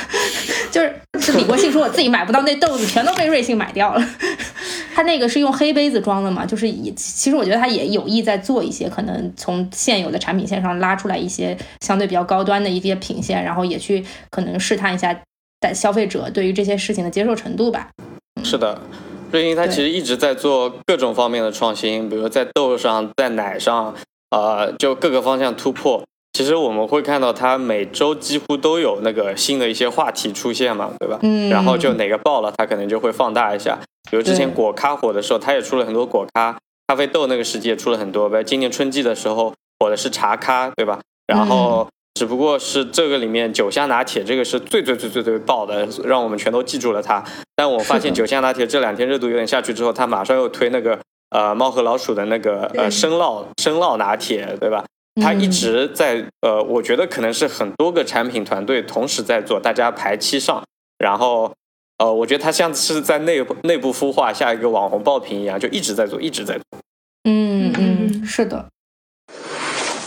<laughs> 就是是李国庆说我自己买不到那豆子，全都被瑞幸买掉了。<laughs> 他那个是用黑杯子装的嘛，就是也其实我觉得他也有意在做一些，可能从现有的产品线上拉出来一些相对比较高端的一些品线，然后也去可能试探一下在消费者对于这些事情的接受程度吧。是的。瑞幸它其实一直在做各种方面的创新，比如在豆上，在奶上，呃，就各个方向突破。其实我们会看到它每周几乎都有那个新的一些话题出现嘛，对吧？嗯。然后就哪个爆了，它可能就会放大一下。比如之前果咖火的时候，它也出了很多果咖，咖啡豆那个时期也出了很多呗。今年春季的时候火的是茶咖，对吧？然后。只不过是这个里面九香拿铁这个是最最最最最爆的，让我们全都记住了它。但我发现 <laughs> 九香拿铁这两天热度有点下去之后，它马上又推那个呃猫和老鼠的那个呃生酪生酪拿铁，对吧？他一直在呃，我觉得可能是很多个产品团队同时在做，大家排期上，然后呃，我觉得他像是在内内部孵化下一个网红爆品一样，就一直在做，一直在做。嗯嗯，是的。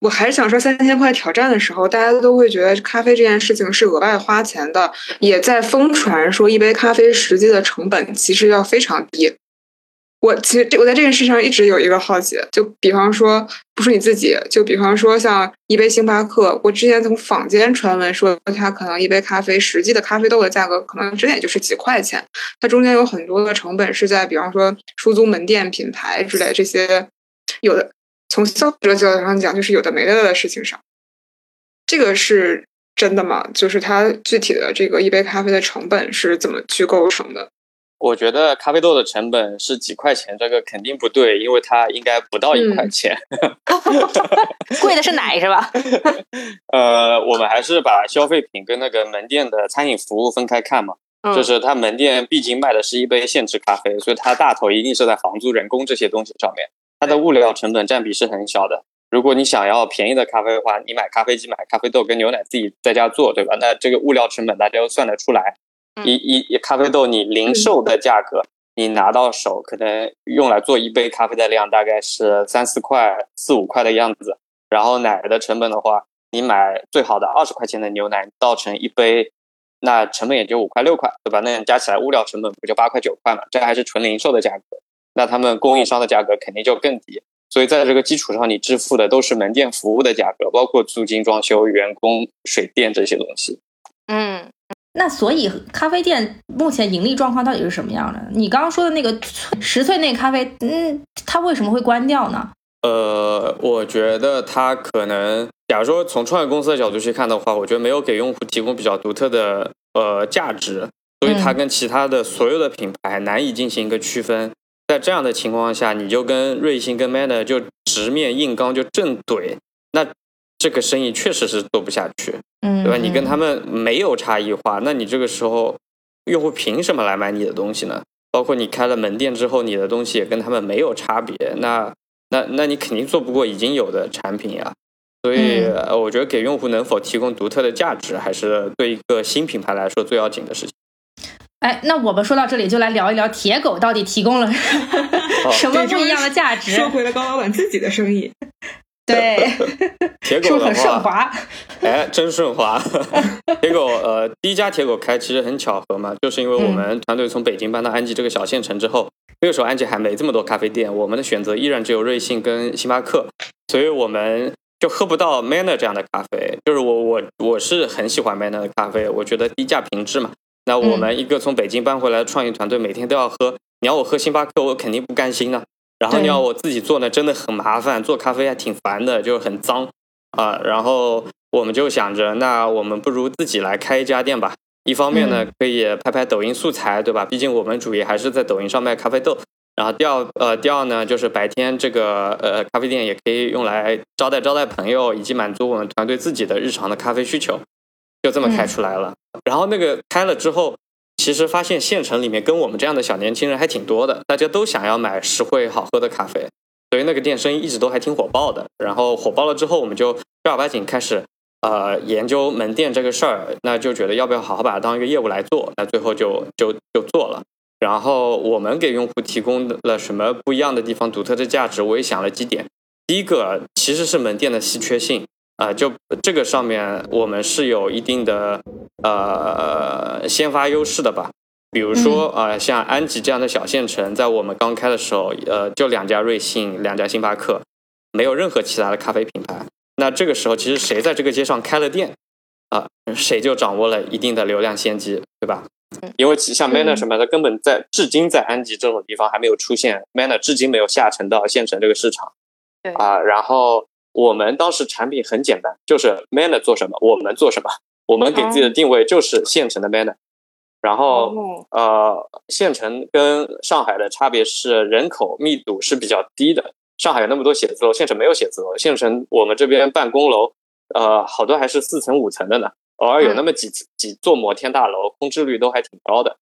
我还是想说，三千块挑战的时候，大家都会觉得咖啡这件事情是额外花钱的，也在疯传说一杯咖啡实际的成本其实要非常低。我其实这我在这件事上一直有一个好奇，就比方说不是你自己，就比方说像一杯星巴克，我之前从坊间传闻说它可能一杯咖啡实际的咖啡豆的价格可能真的也就是几块钱，它中间有很多的成本是在比方说出租门店品牌之类这些有的。从消费者角度上讲，就是有的没的的事情上，这个是真的吗？就是它具体的这个一杯咖啡的成本是怎么去构成的？我觉得咖啡豆的成本是几块钱，这个肯定不对，因为它应该不到一块钱。<laughs> <laughs> 贵的是奶是吧？呃，我们还是把消费品跟那个门店的餐饮服务分开看嘛。就是它门店毕竟卖的是一杯现制咖啡，所以它大头一定是在房租、人工这些东西上面。它的物料成本占比是很小的。如果你想要便宜的咖啡的话，你买咖啡机、买咖啡豆跟牛奶自己在家做，对吧？那这个物料成本大家都算得出来。一一一咖啡豆你零售的价格，你拿到手可能用来做一杯咖啡的量大概是三四块、四五块的样子。然后奶的成本的话，你买最好的二十块钱的牛奶倒成一杯，那成本也就五块六块，对吧？那加起来物料成本不就八块九块嘛？这还是纯零售的价格。那他们供应商的价格肯定就更低，所以在这个基础上，你支付的都是门店服务的价格，包括租金、装修、员工、水电这些东西。嗯，那所以咖啡店目前盈利状况到底是什么样的？你刚刚说的那个十岁那咖啡，嗯，它为什么会关掉呢？呃，我觉得它可能，假如说从创业公司的角度去看的话，我觉得没有给用户提供比较独特的呃价值，所以它跟其他的所有的品牌难以进行一个区分。在这样的情况下，你就跟瑞幸、跟 Manner 就直面硬刚，就正怼，那这个生意确实是做不下去，嗯，对吧？你跟他们没有差异化，那你这个时候用户凭什么来买你的东西呢？包括你开了门店之后，你的东西也跟他们没有差别，那那那你肯定做不过已经有的产品呀。所以，我觉得给用户能否提供独特的价值，还是对一个新品牌来说最要紧的事情。哎，那我们说到这里，就来聊一聊铁狗到底提供了什么不一样的价值？收回了高老板自己的生意。对，<laughs> 铁狗很顺滑。哎，真顺滑。<laughs> 铁狗，呃，第一家铁狗开其实很巧合嘛，就是因为我们团队从北京搬到安吉这个小县城之后，那个时候安吉还没这么多咖啡店，我们的选择依然只有瑞幸跟星巴克，所以我们就喝不到 Manner 这样的咖啡。就是我我我是很喜欢 Manner 的咖啡，我觉得低价品质嘛。那我们一个从北京搬回来的创业团队，每天都要喝。你要我喝星巴克，我肯定不甘心呢。然后你要我自己做呢，真的很麻烦，做咖啡还挺烦的，就是很脏啊。然后我们就想着，那我们不如自己来开一家店吧。一方面呢，可以拍拍抖音素材，对吧？毕竟我们主业还是在抖音上卖咖啡豆。然后第二，呃，第二呢，就是白天这个呃咖啡店也可以用来招待招待朋友，以及满足我们团队自己的日常的咖啡需求。就这么开出来了，然后那个开了之后，其实发现县城里面跟我们这样的小年轻人还挺多的，大家都想要买实惠好喝的咖啡，所以那个店生意一直都还挺火爆的。然后火爆了之后，我们就正儿八经开始呃研究门店这个事儿，那就觉得要不要好好把它当一个业务来做，那最后就就就做了。然后我们给用户提供了什么不一样的地方、独特的价值，我也想了几点。第一个其实是门店的稀缺性。啊，就这个上面我们是有一定的呃先发优势的吧。比如说啊，像安吉这样的小县城，在我们刚开的时候，呃，就两家瑞幸，两家星巴克，没有任何其他的咖啡品牌。那这个时候，其实谁在这个街上开了店啊，谁就掌握了一定的流量先机，对吧？因为像 Manner 什么的，根本在至今在安吉这种地方还没有出现，Manner 至今没有下沉到县城这个市场。对啊，然后。我们当时产品很简单，就是 Manner 做什么，我们做什么。我们给自己的定位就是县城的 Manner。然后呃，县城跟上海的差别是人口密度是比较低的。上海有那么多写字楼，县城没有写字楼。县城我们这边办公楼，呃，好多还是四层五层的呢，偶尔有那么几几座摩天大楼，空置率都还挺高的。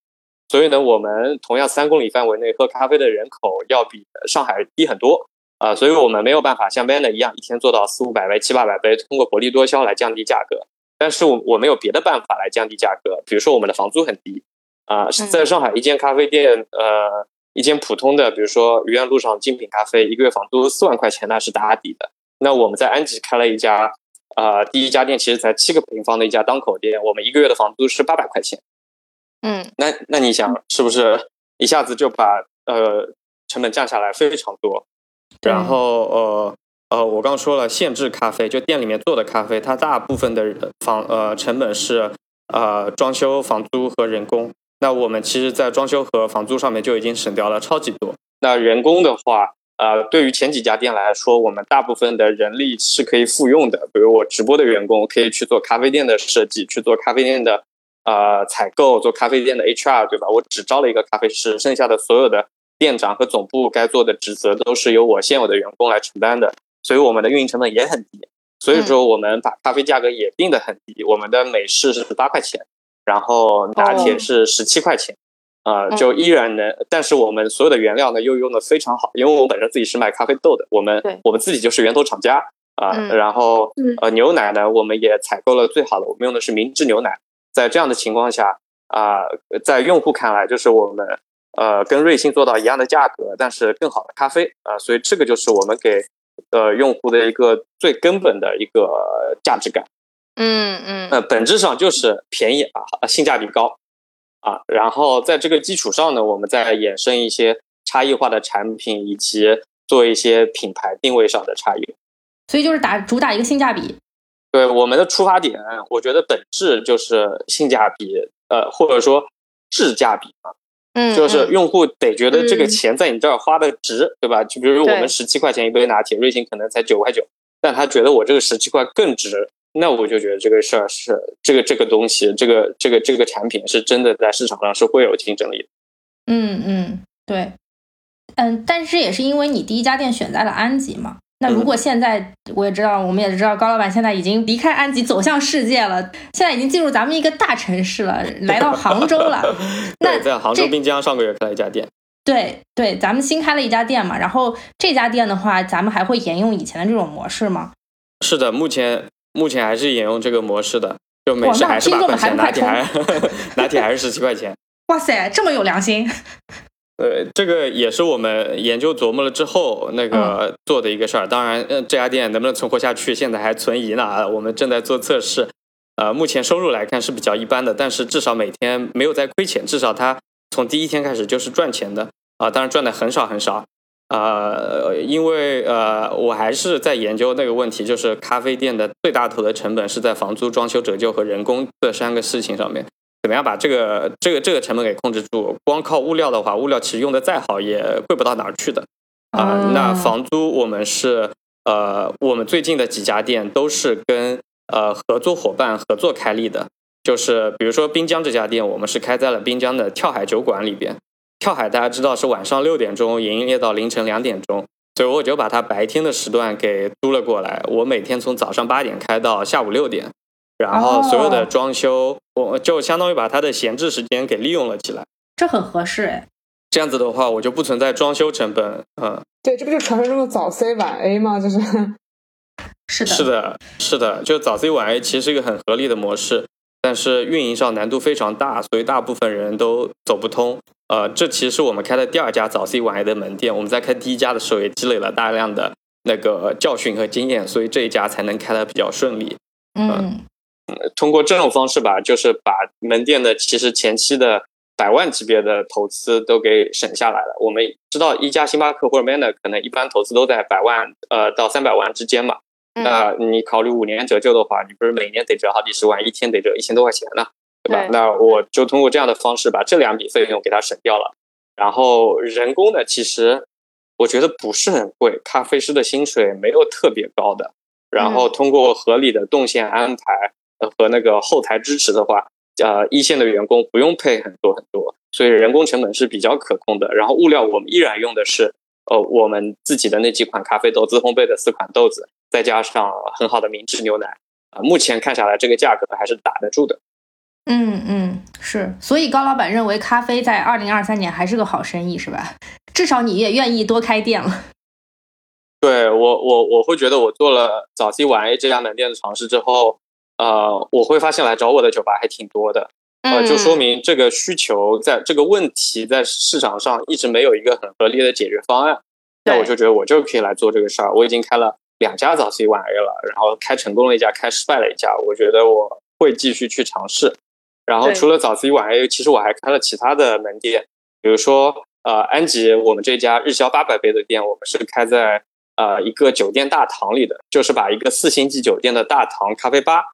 所以呢，我们同样三公里范围内喝咖啡的人口要比上海低很多啊，所以我们没有办法像 Manner 一样一天做到四五百杯、七八百杯，通过薄利多销来降低价格。但是我我没有别的办法来降低价格，比如说我们的房租很低啊，在上海一间咖啡店，呃，一间普通的，比如说愚园路上精品咖啡，一个月房租四万块钱那是打底的。那我们在安吉开了一家，呃，第一家店其实才七个平方的一家档口店，我们一个月的房租是八百块钱。嗯，那那你想是不是一下子就把呃成本降下来非常多？然后呃呃，我刚说了，限制咖啡就店里面做的咖啡，它大部分的房呃成本是呃装修、房租和人工。那我们其实，在装修和房租上面就已经省掉了超级多。那人工的话，呃，对于前几家店来说，我们大部分的人力是可以复用的。比如我直播的员工可以去做咖啡店的设计，去做咖啡店的。呃，采购做咖啡店的 HR 对吧？我只招了一个咖啡师，剩下的所有的店长和总部该做的职责都是由我现有的员工来承担的，所以我们的运营成本也很低。所以说，我们把咖啡价格也定得很低，我们的美式是八块钱，然后拿铁是十七块钱，啊，就依然能。但是我们所有的原料呢，又用的非常好，因为我们本身自己是卖咖啡豆的，我们我们自己就是源头厂家啊。然后呃，牛奶呢，我们也采购了最好的，我们用的是明治牛奶。在这样的情况下啊，在用户看来，就是我们呃跟瑞幸做到一样的价格，但是更好的咖啡啊，所以这个就是我们给呃用户的一个最根本的一个价值感。嗯嗯，呃，本质上就是便宜啊，性价比高啊，然后在这个基础上呢，我们再衍生一些差异化的产品，以及做一些品牌定位上的差异。所以就是打主打一个性价比。对我们的出发点，我觉得本质就是性价比，呃，或者说质价比嘛，嗯，就是用户得觉得这个钱在你这儿花的值，对吧？就比如说我们十七块钱一杯拿铁，瑞幸可能才九块九，但他觉得我这个十七块更值，那我就觉得这个事儿是这个这个东西，这个这个这个产品是真的在市场上是会有竞争力的。嗯嗯，对，嗯，但是也是因为你第一家店选在了安吉嘛。那如果现在我也知道，我们也知道高老板现在已经离开安吉走向世界了，现在已经进入咱们一个大城市了，<laughs> 来到杭州了。<laughs> 那在杭州滨江上个月开了一家店。对对，咱们新开了一家店嘛，然后这家店的话，咱们还会沿用以前的这种模式吗？是的，目前目前还是沿用这个模式的，就每次还是八块钱，拿铁还 <laughs> 拿铁还是十七块钱。哇塞，这么有良心！呃，这个也是我们研究琢磨了之后那个做的一个事儿。当然，嗯，这家店能不能存活下去，现在还存疑呢。我们正在做测试。呃，目前收入来看是比较一般的，但是至少每天没有在亏钱，至少它从第一天开始就是赚钱的啊。当然赚的很少很少啊，因为呃，我还是在研究那个问题，就是咖啡店的最大头的成本是在房租、装修、折旧和人工这三个事情上面。怎么样把这个这个这个成本给控制住？光靠物料的话，物料其实用的再好也贵不到哪儿去的啊。那房租我们是呃，我们最近的几家店都是跟呃合作伙伴合作开立的，就是比如说滨江这家店，我们是开在了滨江的跳海酒馆里边。跳海大家知道是晚上六点钟营业到凌晨两点钟，所以我就把它白天的时段给租了过来。我每天从早上八点开到下午六点。然后所有的装修，我就相当于把它的闲置时间给利用了起来，这很合适哎。这样子的话，我就不存在装修成本，嗯。对，这不就传说中的早 C 晚 A 吗？就是，<laughs> 是的，是的，是的，就早 C 晚 A 其实是一个很合理的模式，但是运营上难度非常大，所以大部分人都走不通。呃，这其实是我们开的第二家早 C 晚 A 的门店，我们在开第一家的时候也积累了大量的那个教训和经验，所以这一家才能开的比较顺利。嗯。通过这种方式吧，就是把门店的其实前期的百万级别的投资都给省下来了。我们知道一家星巴克或者 Manner 可能一般投资都在百万呃到三百万之间嘛。那你考虑五年折旧的话，你不是每年得折好几十万，一天得折一千多块钱呢，对吧？那我就通过这样的方式把这两笔费用给它省掉了。然后人工呢，其实我觉得不是很贵，咖啡师的薪水没有特别高的。然后通过合理的动线安排和那个后台支持的话，呃，一线的员工不用配很多很多，所以人工成本是比较可控的。然后物料我们依然用的是呃我们自己的那几款咖啡豆自烘焙的四款豆子，再加上很好的明治牛奶啊，目前看下来这个价格还是打得住的。嗯嗯，是，所以高老板认为咖啡在二零二三年还是个好生意，是吧？至少你也愿意多开店了。对我，我我会觉得我做了早 C 晚 A 这家门店的尝试之后，呃，我会发现来找我的酒吧还挺多的，呃，就说明这个需求在这个问题在市场上一直没有一个很合理的解决方案。那我就觉得我就可以来做这个事儿。我已经开了两家早 C 晚 A 了，然后开成功了一家，开失败了一家。我觉得我会继续去尝试。然后除了早 C 晚 A，其实我还开了其他的门店，比如说呃安吉，我们这家日销八百杯的店，我们是开在呃一个酒店大堂里的，就是把一个四星级酒店的大堂咖啡吧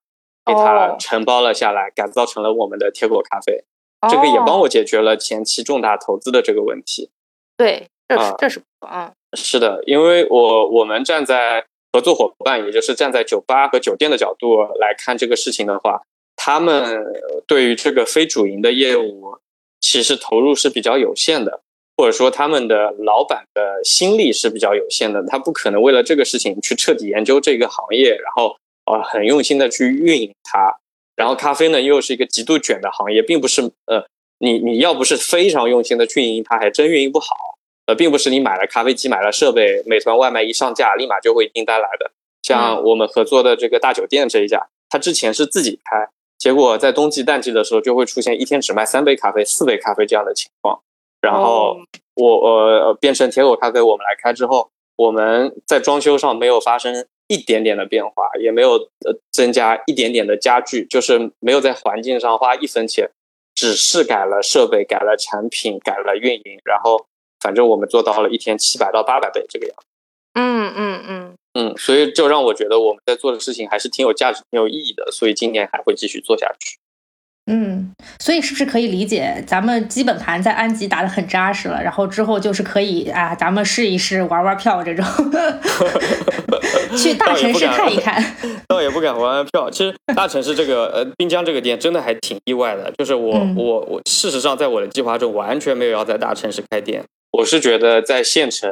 给它承包了下来，改造成了我们的铁果咖啡，这个也帮我解决了前期重大投资的这个问题。对，这是这是啊，是的，因为我我们站在合作伙伴，也就是站在酒吧和酒店的角度来看这个事情的话。他们对于这个非主营的业务，其实投入是比较有限的，或者说他们的老板的心力是比较有限的，他不可能为了这个事情去彻底研究这个行业，然后呃很用心的去运营它。然后咖啡呢又是一个极度卷的行业，并不是呃你你要不是非常用心的去运营它，还真运营不好。呃，并不是你买了咖啡机、买了设备，美团外卖一上架，立马就会订单来的。像我们合作的这个大酒店这一家，他之前是自己开。结果在冬季淡季的时候，就会出现一天只卖三杯咖啡、四杯咖啡这样的情况。然后我呃变成铁果咖啡，我们来开之后，我们在装修上没有发生一点点的变化，也没有呃增加一点点的家具，就是没有在环境上花一分钱，只是改了设备、改了产品、改了运营，然后反正我们做到了一天七百到八百倍这个样。嗯嗯嗯。嗯，所以就让我觉得我们在做的事情还是挺有价值、挺有意义的，所以今年还会继续做下去。嗯，所以是不是可以理解，咱们基本盘在安吉打得很扎实了，然后之后就是可以啊，咱们试一试玩玩票这种，<laughs> 去大城市看一看。<laughs> 倒也不敢玩玩票，其实大城市这个呃滨江这个店真的还挺意外的，就是我我我事实上在我的计划中完全没有要在大城市开店，我是觉得在县城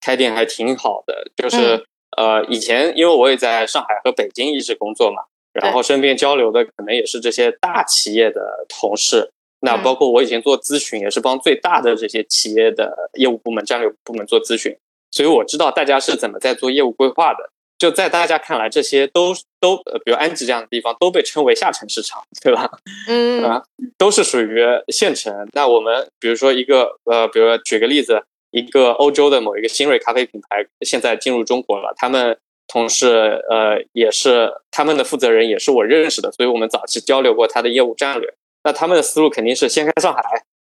开店还挺好的，就是。呃，以前因为我也在上海和北京一直工作嘛，然后身边交流的可能也是这些大企业的同事，那包括我以前做咨询也是帮最大的这些企业的业务部门、战略部门做咨询，所以我知道大家是怎么在做业务规划的。就在大家看来，这些都都呃，比如安吉这样的地方都被称为下沉市场，对吧？嗯啊，都是属于县城。那我们比如说一个呃，比如说举个例子。一个欧洲的某一个新锐咖啡品牌现在进入中国了，他们同事呃也是他们的负责人也是我认识的，所以我们早期交流过他的业务战略。那他们的思路肯定是先开上海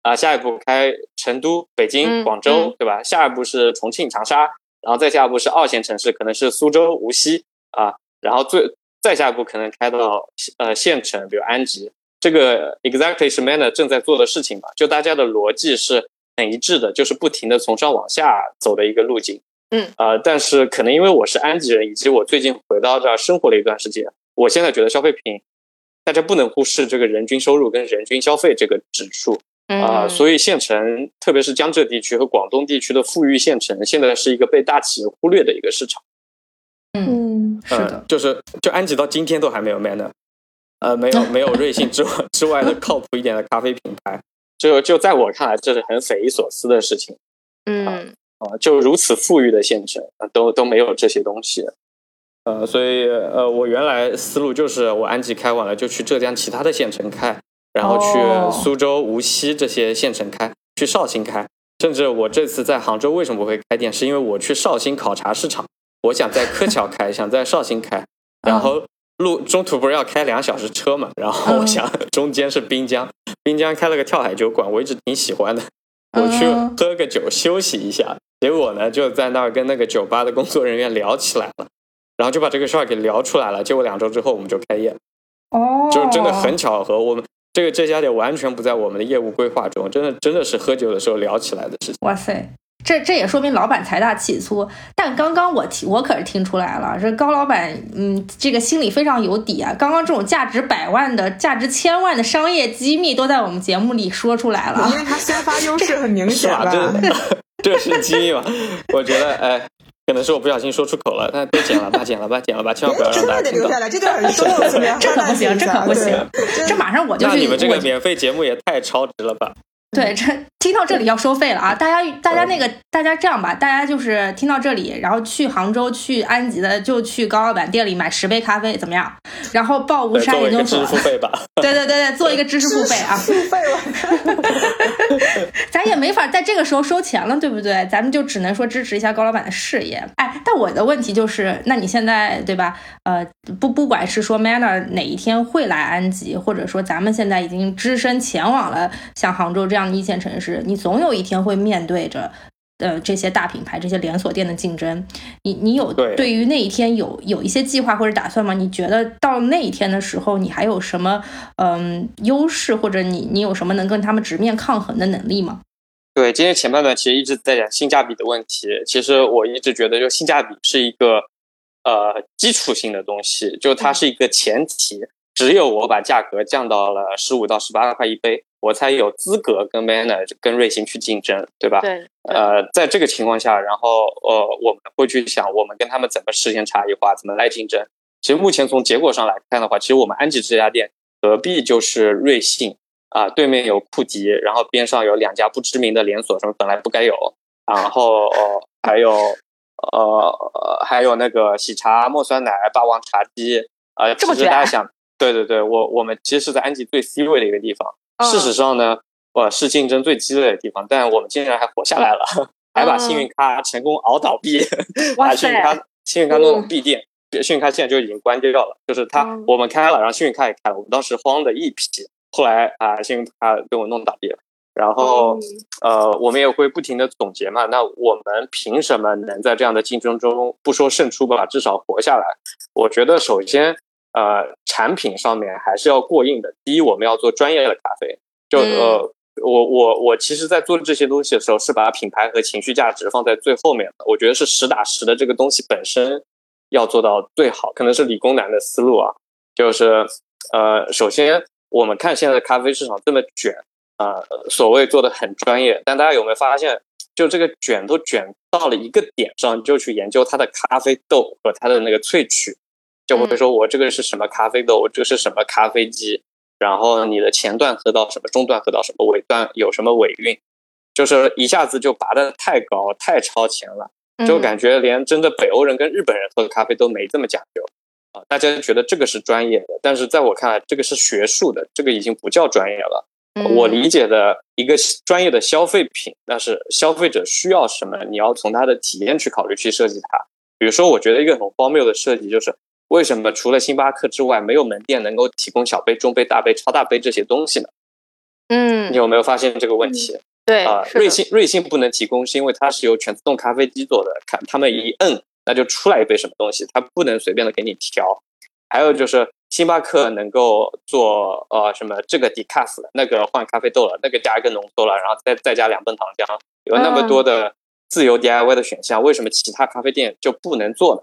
啊，下一步开成都、北京、广州，对吧？下一步是重庆、长沙，然后再下一步是二线城市，可能是苏州、无锡啊，然后最再下一步可能开到呃县城，比如安吉。这个 exactly 是 Manner 正在做的事情吧？就大家的逻辑是。很一致的，就是不停的从上往下走的一个路径。嗯，呃，但是可能因为我是安吉人，以及我最近回到这儿生活了一段时间，我现在觉得消费品，大家不能忽视这个人均收入跟人均消费这个指数啊。所以县城，特别是江浙地区和广东地区的富裕县城，现在是一个被大企业忽略的一个市场。嗯，是的，就是就安吉到今天都还没有 Manner，呃，没有 <laughs> 没有瑞幸之外之外的靠谱一点的咖啡品牌。就就在我看来，这是很匪夷所思的事情。嗯啊，就如此富裕的县城，都都没有这些东西。呃，所以呃，我原来思路就是，我安吉开完了就去浙江其他的县城开，然后去苏州、无锡这些县城开，去绍兴开。甚至我这次在杭州为什么会开店，是因为我去绍兴考察市场，我想在柯桥开，想在绍兴开，<laughs> 然后。路中途不是要开两小时车嘛？然后我想 <laughs> 中间是滨江，滨江开了个跳海酒馆，我一直挺喜欢的。我去喝个酒休息一下，结果呢就在那儿跟那个酒吧的工作人员聊起来了，然后就把这个事儿给聊出来了。结果两周之后我们就开业了。哦，就真的很巧合，我们这个这家店完全不在我们的业务规划中，真的真的是喝酒的时候聊起来的事情。哇塞，这这也说明老板财大气粗。但刚刚我听我可是听出来了，这高老板嗯，这个心里非常有底啊。刚刚这种价值百万的、价值千万的商业机密都在我们节目里说出来了，因为他先发优势很明显吧？<laughs> 这是机密嘛？<laughs> 我觉得哎。可能是我不小心说出口了，那都剪了吧，剪了吧，剪了吧，千万不要让大家听到。这段很重要，这可不行，这可不行，这马上我就那你们这个免费节目也太超值了吧？对，这听到这里要收费了啊！大家，大家那个，大家这样吧，大家就是听到这里，然后去杭州、去安吉的，就去高老板店里买十杯咖啡，怎么样？然后报吴山研究所，知识付费吧。<laughs> 对对对对，做一个知识付费啊！付费了，咱也没法在这个时候收钱了，对不对？咱们就只能说支持一下高老板的事业。哎，但我的问题就是，那你现在对吧？呃，不，不管是说 Manner 哪一天会来安吉，或者说咱们现在已经只身前往了像杭州这样。一线城市，你总有一天会面对着，呃，这些大品牌、这些连锁店的竞争。你你有对于那一天有有一些计划或者打算吗？你觉得到那一天的时候，你还有什么嗯优势，或者你你有什么能跟他们直面抗衡的能力吗？对，今天前半段其实一直在讲性价比的问题。其实我一直觉得，就性价比是一个呃基础性的东西，就它是一个前提。只有我把价格降到了十五到十八块一杯。我才有资格跟 Manner、跟瑞幸去竞争，对吧？对。呃，在这个情况下，然后呃，我们会去想，我们跟他们怎么实现差异化，怎么来竞争。其实目前从结果上来看的话，其实我们安吉这家店隔壁就是瑞幸啊，对面有库迪，然后边上有两家不知名的连锁，什么本来不该有，然后还有呃还有那个喜茶、墨酸奶、霸王茶姬啊。这么大家想，对对对，我我们其实是在安吉最 C 位的一个地方。事实上呢，我是竞争最激烈的地方，但我们竟然还活下来了，<laughs> 还把幸运咖成功熬倒闭，把幸运咖幸运咖弄闭店，幸运咖现在就已经关掉了。就是他我们开了，然后幸运咖也开了，我们当时慌的一批。后来啊，幸运咖被我弄倒闭了。然后呃，我们也会不停的总结嘛。那我们凭什么能在这样的竞争中不说胜出吧，至少活下来？我觉得首先。呃，产品上面还是要过硬的。第一，我们要做专业的咖啡。就呃，我我我其实，在做这些东西的时候，是把品牌和情绪价值放在最后面的。我觉得是实打实的，这个东西本身要做到最好，可能是理工男的思路啊。就是呃，首先我们看现在的咖啡市场这么卷啊，所谓做的很专业，但大家有没有发现，就这个卷都卷到了一个点上，就去研究它的咖啡豆和它的那个萃取。就会说，我这个是什么咖啡豆，我这个是什么咖啡机，然后你的前段喝到什么，中段喝到什么，尾段有什么尾韵，就是一下子就拔得太高，太超前了，就感觉连真的北欧人跟日本人喝的咖啡都没这么讲究啊！大家觉得这个是专业的，但是在我看来，这个是学术的，这个已经不叫专业了。我理解的一个专业的消费品，那是消费者需要什么，你要从他的体验去考虑去设计它。比如说，我觉得一个很荒谬的设计就是。为什么除了星巴克之外，没有门店能够提供小杯、中杯、大杯、超大杯这些东西呢？嗯，你有没有发现这个问题？对啊，瑞幸瑞幸不能提供，是因为它是由全自动咖啡机做的，看他们一摁，那就出来一杯什么东西，它不能随便的给你调。还有就是星巴克能够做呃什么这个 decaf 那个换咖啡豆了，那个加一个浓缩了，然后再再加两泵糖浆，有那么多的自由 DIY 的选项，为什么其他咖啡店就不能做呢？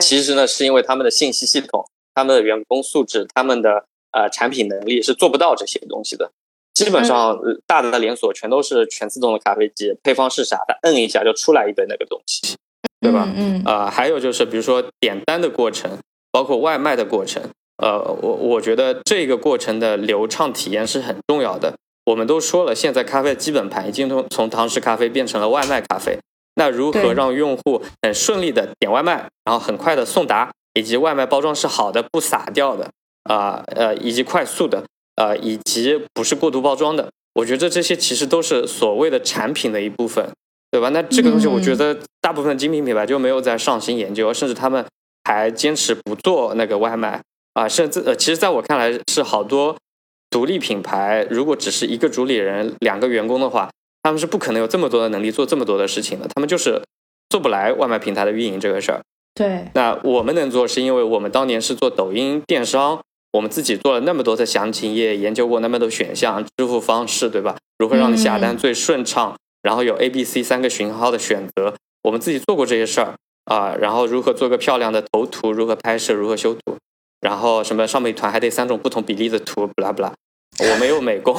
其实呢，是因为他们的信息系统、他们的员工素质、他们的呃产品能力是做不到这些东西的。基本上大的连锁全都是全自动的咖啡机，配方是啥的，摁一下就出来一杯那个东西，对吧？嗯。啊，还有就是比如说点单的过程，包括外卖的过程，呃，我我觉得这个过程的流畅体验是很重要的。我们都说了，现在咖啡基本盘已经从从堂食咖啡变成了外卖咖啡。那如何让用户很顺利的点外卖，然后很快的送达，以及外卖包装是好的，不洒掉的，啊呃，以及快速的，呃，以及不是过度包装的，我觉得这些其实都是所谓的产品的一部分，对吧？那这个东西，我觉得大部分精品品牌就没有在上心研究，甚至他们还坚持不做那个外卖啊，甚至呃，其实在我看来是好多独立品牌，如果只是一个主理人、两个员工的话。他们是不可能有这么多的能力做这么多的事情的，他们就是做不来外卖平台的运营这个事儿。对，那我们能做，是因为我们当年是做抖音电商，我们自己做了那么多的详情页，研究过那么多选项、支付方式，对吧？如何让你下单最顺畅然后有 A、B、C 三个型号的选择，我们自己做过这些事儿啊。然后如何做个漂亮的头图，如何拍摄，如何修图，然后什么上美团还得三种不同比例的图，不啦不啦。我没有美工，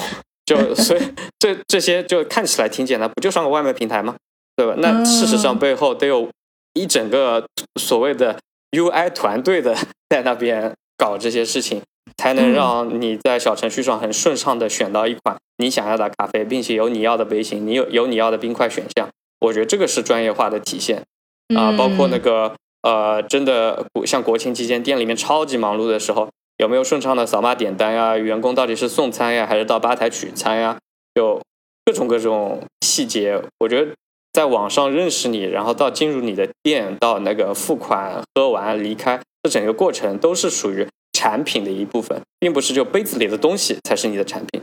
就所以这这些就看起来挺简单，不就上个外卖平台吗？对吧？那事实上背后得有一整个所谓的 UI 团队的在那边搞这些事情。才能让你在小程序上很顺畅的选到一款你想要的咖啡，并且有你要的杯型，你有有你要的冰块选项。我觉得这个是专业化的体现啊，包括那个呃，真的像国庆期间店里面超级忙碌的时候，有没有顺畅的扫码点单呀？员工到底是送餐呀，还是到吧台取餐呀？就各种各种细节，我觉得在网上认识你，然后到进入你的店，到那个付款、喝完离开，这整个过程都是属于。产品的一部分，并不是就杯子里的东西才是你的产品，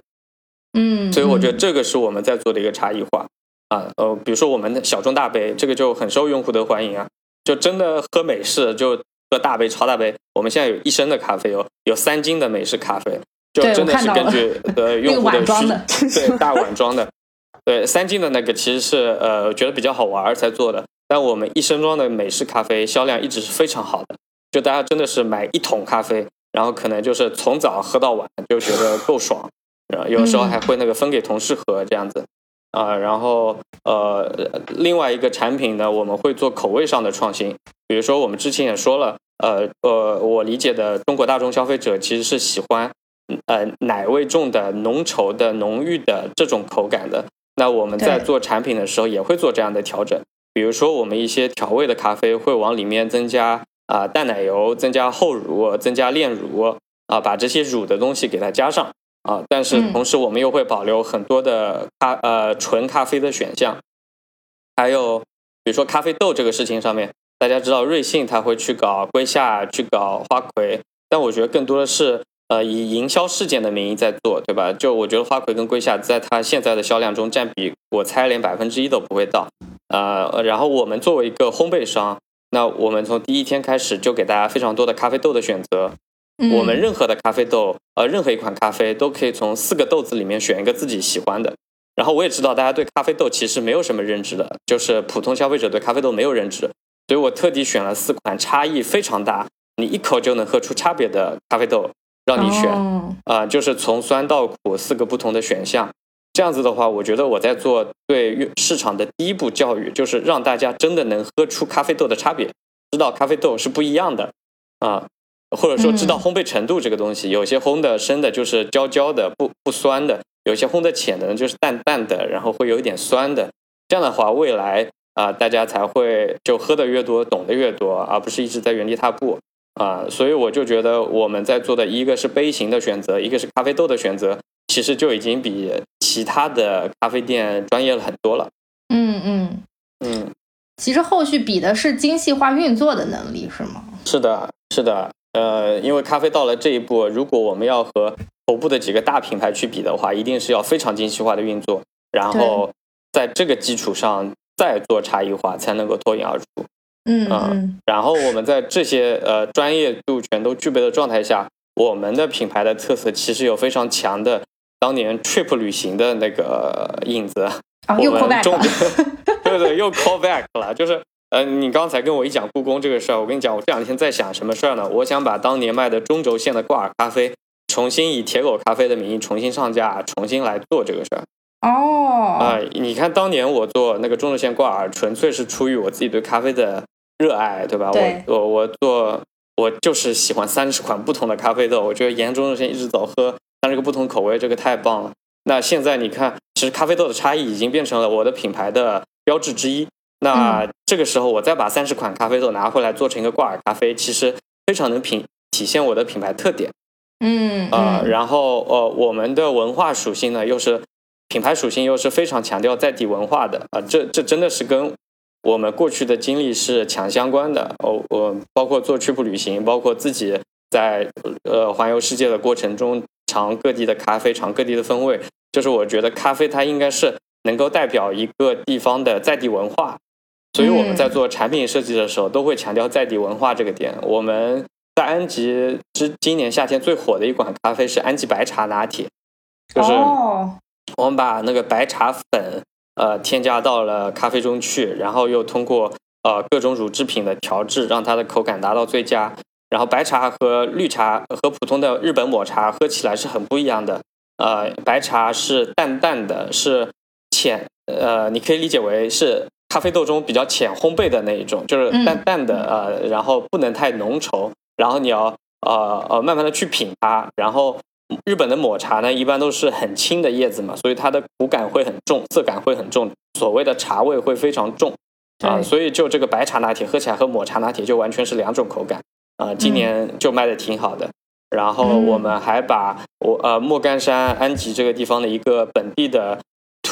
嗯，所以我觉得这个是我们在做的一个差异化啊，呃，比如说我们的小中大杯，这个就很受用户的欢迎啊，就真的喝美式就喝大杯超大杯，我们现在有一升的咖啡哦，有三斤的美式咖啡，就真的是根据呃 <laughs> 用户的需对大碗装的，对三斤的那个其实是呃觉得比较好玩才做的，但我们一升装的美式咖啡销量一直是非常好的，就大家真的是买一桶咖啡。然后可能就是从早喝到晚，就觉得够爽，然后有时候还会那个分给同事喝这样子，啊，然后呃，另外一个产品呢，我们会做口味上的创新，比如说我们之前也说了，呃呃，我理解的中国大众消费者其实是喜欢呃奶味重的、浓稠的、浓郁的这种口感的，那我们在做产品的时候也会做这样的调整，比如说我们一些调味的咖啡会往里面增加。啊，淡奶油增加厚乳，增加炼乳啊，把这些乳的东西给它加上啊。但是同时，我们又会保留很多的咖呃纯咖啡的选项。还有比如说咖啡豆这个事情上面，大家知道瑞幸它会去搞瑰夏，去搞花魁，但我觉得更多的是呃以营销事件的名义在做，对吧？就我觉得花魁跟瑰夏在它现在的销量中占比，我猜连百分之一都不会到。呃，然后我们作为一个烘焙商。那我们从第一天开始就给大家非常多的咖啡豆的选择，我们任何的咖啡豆，呃，任何一款咖啡都可以从四个豆子里面选一个自己喜欢的。然后我也知道大家对咖啡豆其实没有什么认知的，就是普通消费者对咖啡豆没有认知，所以我特地选了四款差异非常大，你一口就能喝出差别的咖啡豆让你选，啊，就是从酸到苦四个不同的选项。这样子的话，我觉得我在做对市场的第一步教育，就是让大家真的能喝出咖啡豆的差别，知道咖啡豆是不一样的啊，或者说知道烘焙程度这个东西，有些烘的深的就是焦焦的，不不酸的；有些烘的浅的呢，就是淡淡的，然后会有一点酸的。这样的话，未来啊，大家才会就喝的越多，懂得越多，而不是一直在原地踏步啊。所以我就觉得我们在做的一个是杯型的选择，一个是咖啡豆的选择。其实就已经比其他的咖啡店专业了很多了。嗯嗯嗯，其实后续比的是精细化运作的能力，是吗？是的，是的。呃，因为咖啡到了这一步，如果我们要和头部的几个大品牌去比的话，一定是要非常精细化的运作，然后在这个基础上再做差异化，才能够脱颖而出。嗯嗯。然后我们在这些呃专业度全都具备的状态下，我们的品牌的特色其实有非常强的。当年 trip 旅行的那个影子，又 call back 了，<laughs> 对对，又 call back 了。就是，呃，你刚才跟我一讲故宫这个事儿，我跟你讲，我这两天在想什么事儿呢？我想把当年卖的中轴线的挂耳咖啡，重新以铁狗咖啡的名义重新上架，重新来做这个事儿。哦，啊，你看当年我做那个中轴线挂耳，纯粹是出于我自己对咖啡的热爱，对吧？我我我做，我就是喜欢三十款不同的咖啡豆，我觉得沿中轴线一直走喝。但这个不同口味，这个太棒了。那现在你看，其实咖啡豆的差异已经变成了我的品牌的标志之一。那这个时候，我再把三十款咖啡豆拿回来做成一个挂耳咖啡，其实非常能品体现我的品牌特点。嗯啊，然后呃，我们的文化属性呢，又是品牌属性，又是非常强调在地文化的啊。这这真的是跟我们过去的经历是强相关的。哦，我包括做去步旅行，包括自己在呃环游世界的过程中。尝各地的咖啡，尝各地的风味，就是我觉得咖啡它应该是能够代表一个地方的在地文化，所以我们在做产品设计的时候都会强调在地文化这个点。我们在安吉之今年夏天最火的一款咖啡是安吉白茶拿铁，就是我们把那个白茶粉呃添加到了咖啡中去，然后又通过呃各种乳制品的调制，让它的口感达到最佳。然后白茶和绿茶和普通的日本抹茶喝起来是很不一样的。呃，白茶是淡淡的，是浅，呃，你可以理解为是咖啡豆中比较浅烘焙的那一种，就是淡淡的，呃，然后不能太浓稠，然后你要呃呃慢慢的去品它。然后日本的抹茶呢，一般都是很轻的叶子嘛，所以它的苦感会很重，涩感会很重，所谓的茶味会非常重啊。所以就这个白茶拿铁喝起来和抹茶拿铁就完全是两种口感。啊，今年就卖的挺好的。然后我们还把我呃莫干山安吉这个地方的一个本地的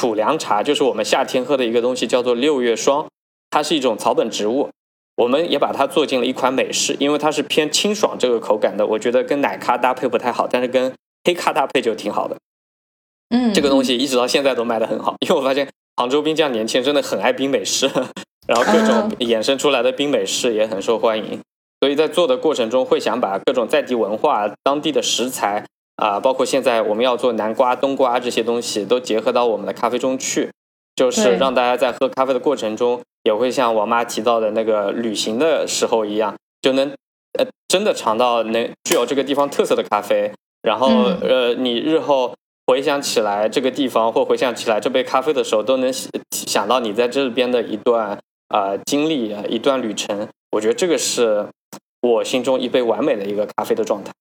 土凉茶，就是我们夏天喝的一个东西，叫做六月霜，它是一种草本植物。我们也把它做进了一款美式，因为它是偏清爽这个口感的，我觉得跟奶咖搭配不太好，但是跟黑咖搭配就挺好的。嗯，这个东西一直到现在都卖得很好，<laughs> 因为我发现杭州滨江年轻人真的很爱冰美式，<laughs> 然后各种衍生出来的冰美式也很受欢迎。所以在做的过程中，会想把各种在地文化、当地的食材啊，包括现在我们要做南瓜、冬瓜这些东西，都结合到我们的咖啡中去，就是让大家在喝咖啡的过程中，也会像王妈提到的那个旅行的时候一样，就能呃真的尝到能具有这个地方特色的咖啡，然后呃你日后回想起来这个地方或回想起来这杯咖啡的时候，都能想到你在这边的一段啊经历、一段旅程。我觉得这个是。我心中一杯完美的一个咖啡的状态。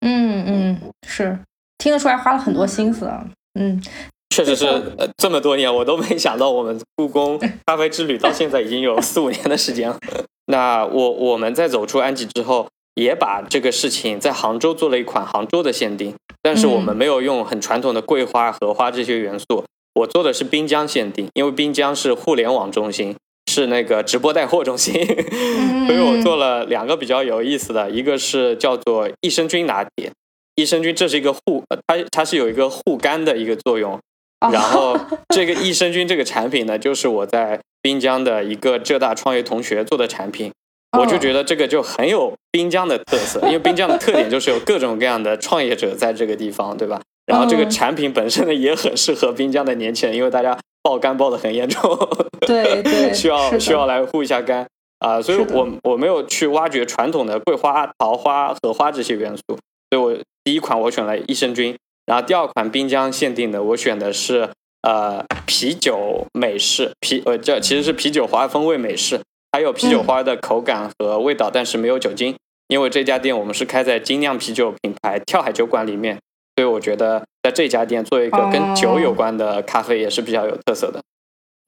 嗯嗯，是听得出来花了很多心思啊。嗯，确实是，呃，这么多年我都没想到，我们故宫 <laughs> 咖啡之旅到现在已经有四五年的时间了。<laughs> 那我我们在走出安吉之后，也把这个事情在杭州做了一款杭州的限定，但是我们没有用很传统的桂花、荷花这些元素，我做的是滨江限定，因为滨江是互联网中心。是那个直播带货中心，<laughs> 所以我做了两个比较有意思的，一个是叫做益生菌拿铁，益生菌这是一个护，它它是有一个护肝的一个作用，然后 <laughs> 这个益生菌这个产品呢，就是我在滨江的一个浙大创业同学做的产品，我就觉得这个就很有滨江的特色，因为滨江的特点就是有各种各样的创业者在这个地方，对吧？然后这个产品本身呢也很适合滨江的年轻人，因为大家。爆肝爆的很严重，对对，<laughs> 需要需要来护一下肝啊，所以我我没有去挖掘传统的桂花、桃花、荷花这些元素，所以我第一款我选了益生菌，然后第二款滨江限定的我选的是呃啤酒美式啤呃这其实是啤酒花风味美式，还有啤酒花的口感和味道，但是没有酒精，因为这家店我们是开在精酿啤酒品牌跳海酒馆里面。所以我觉得在这家店做一个跟酒有关的咖啡也是比较有特色的。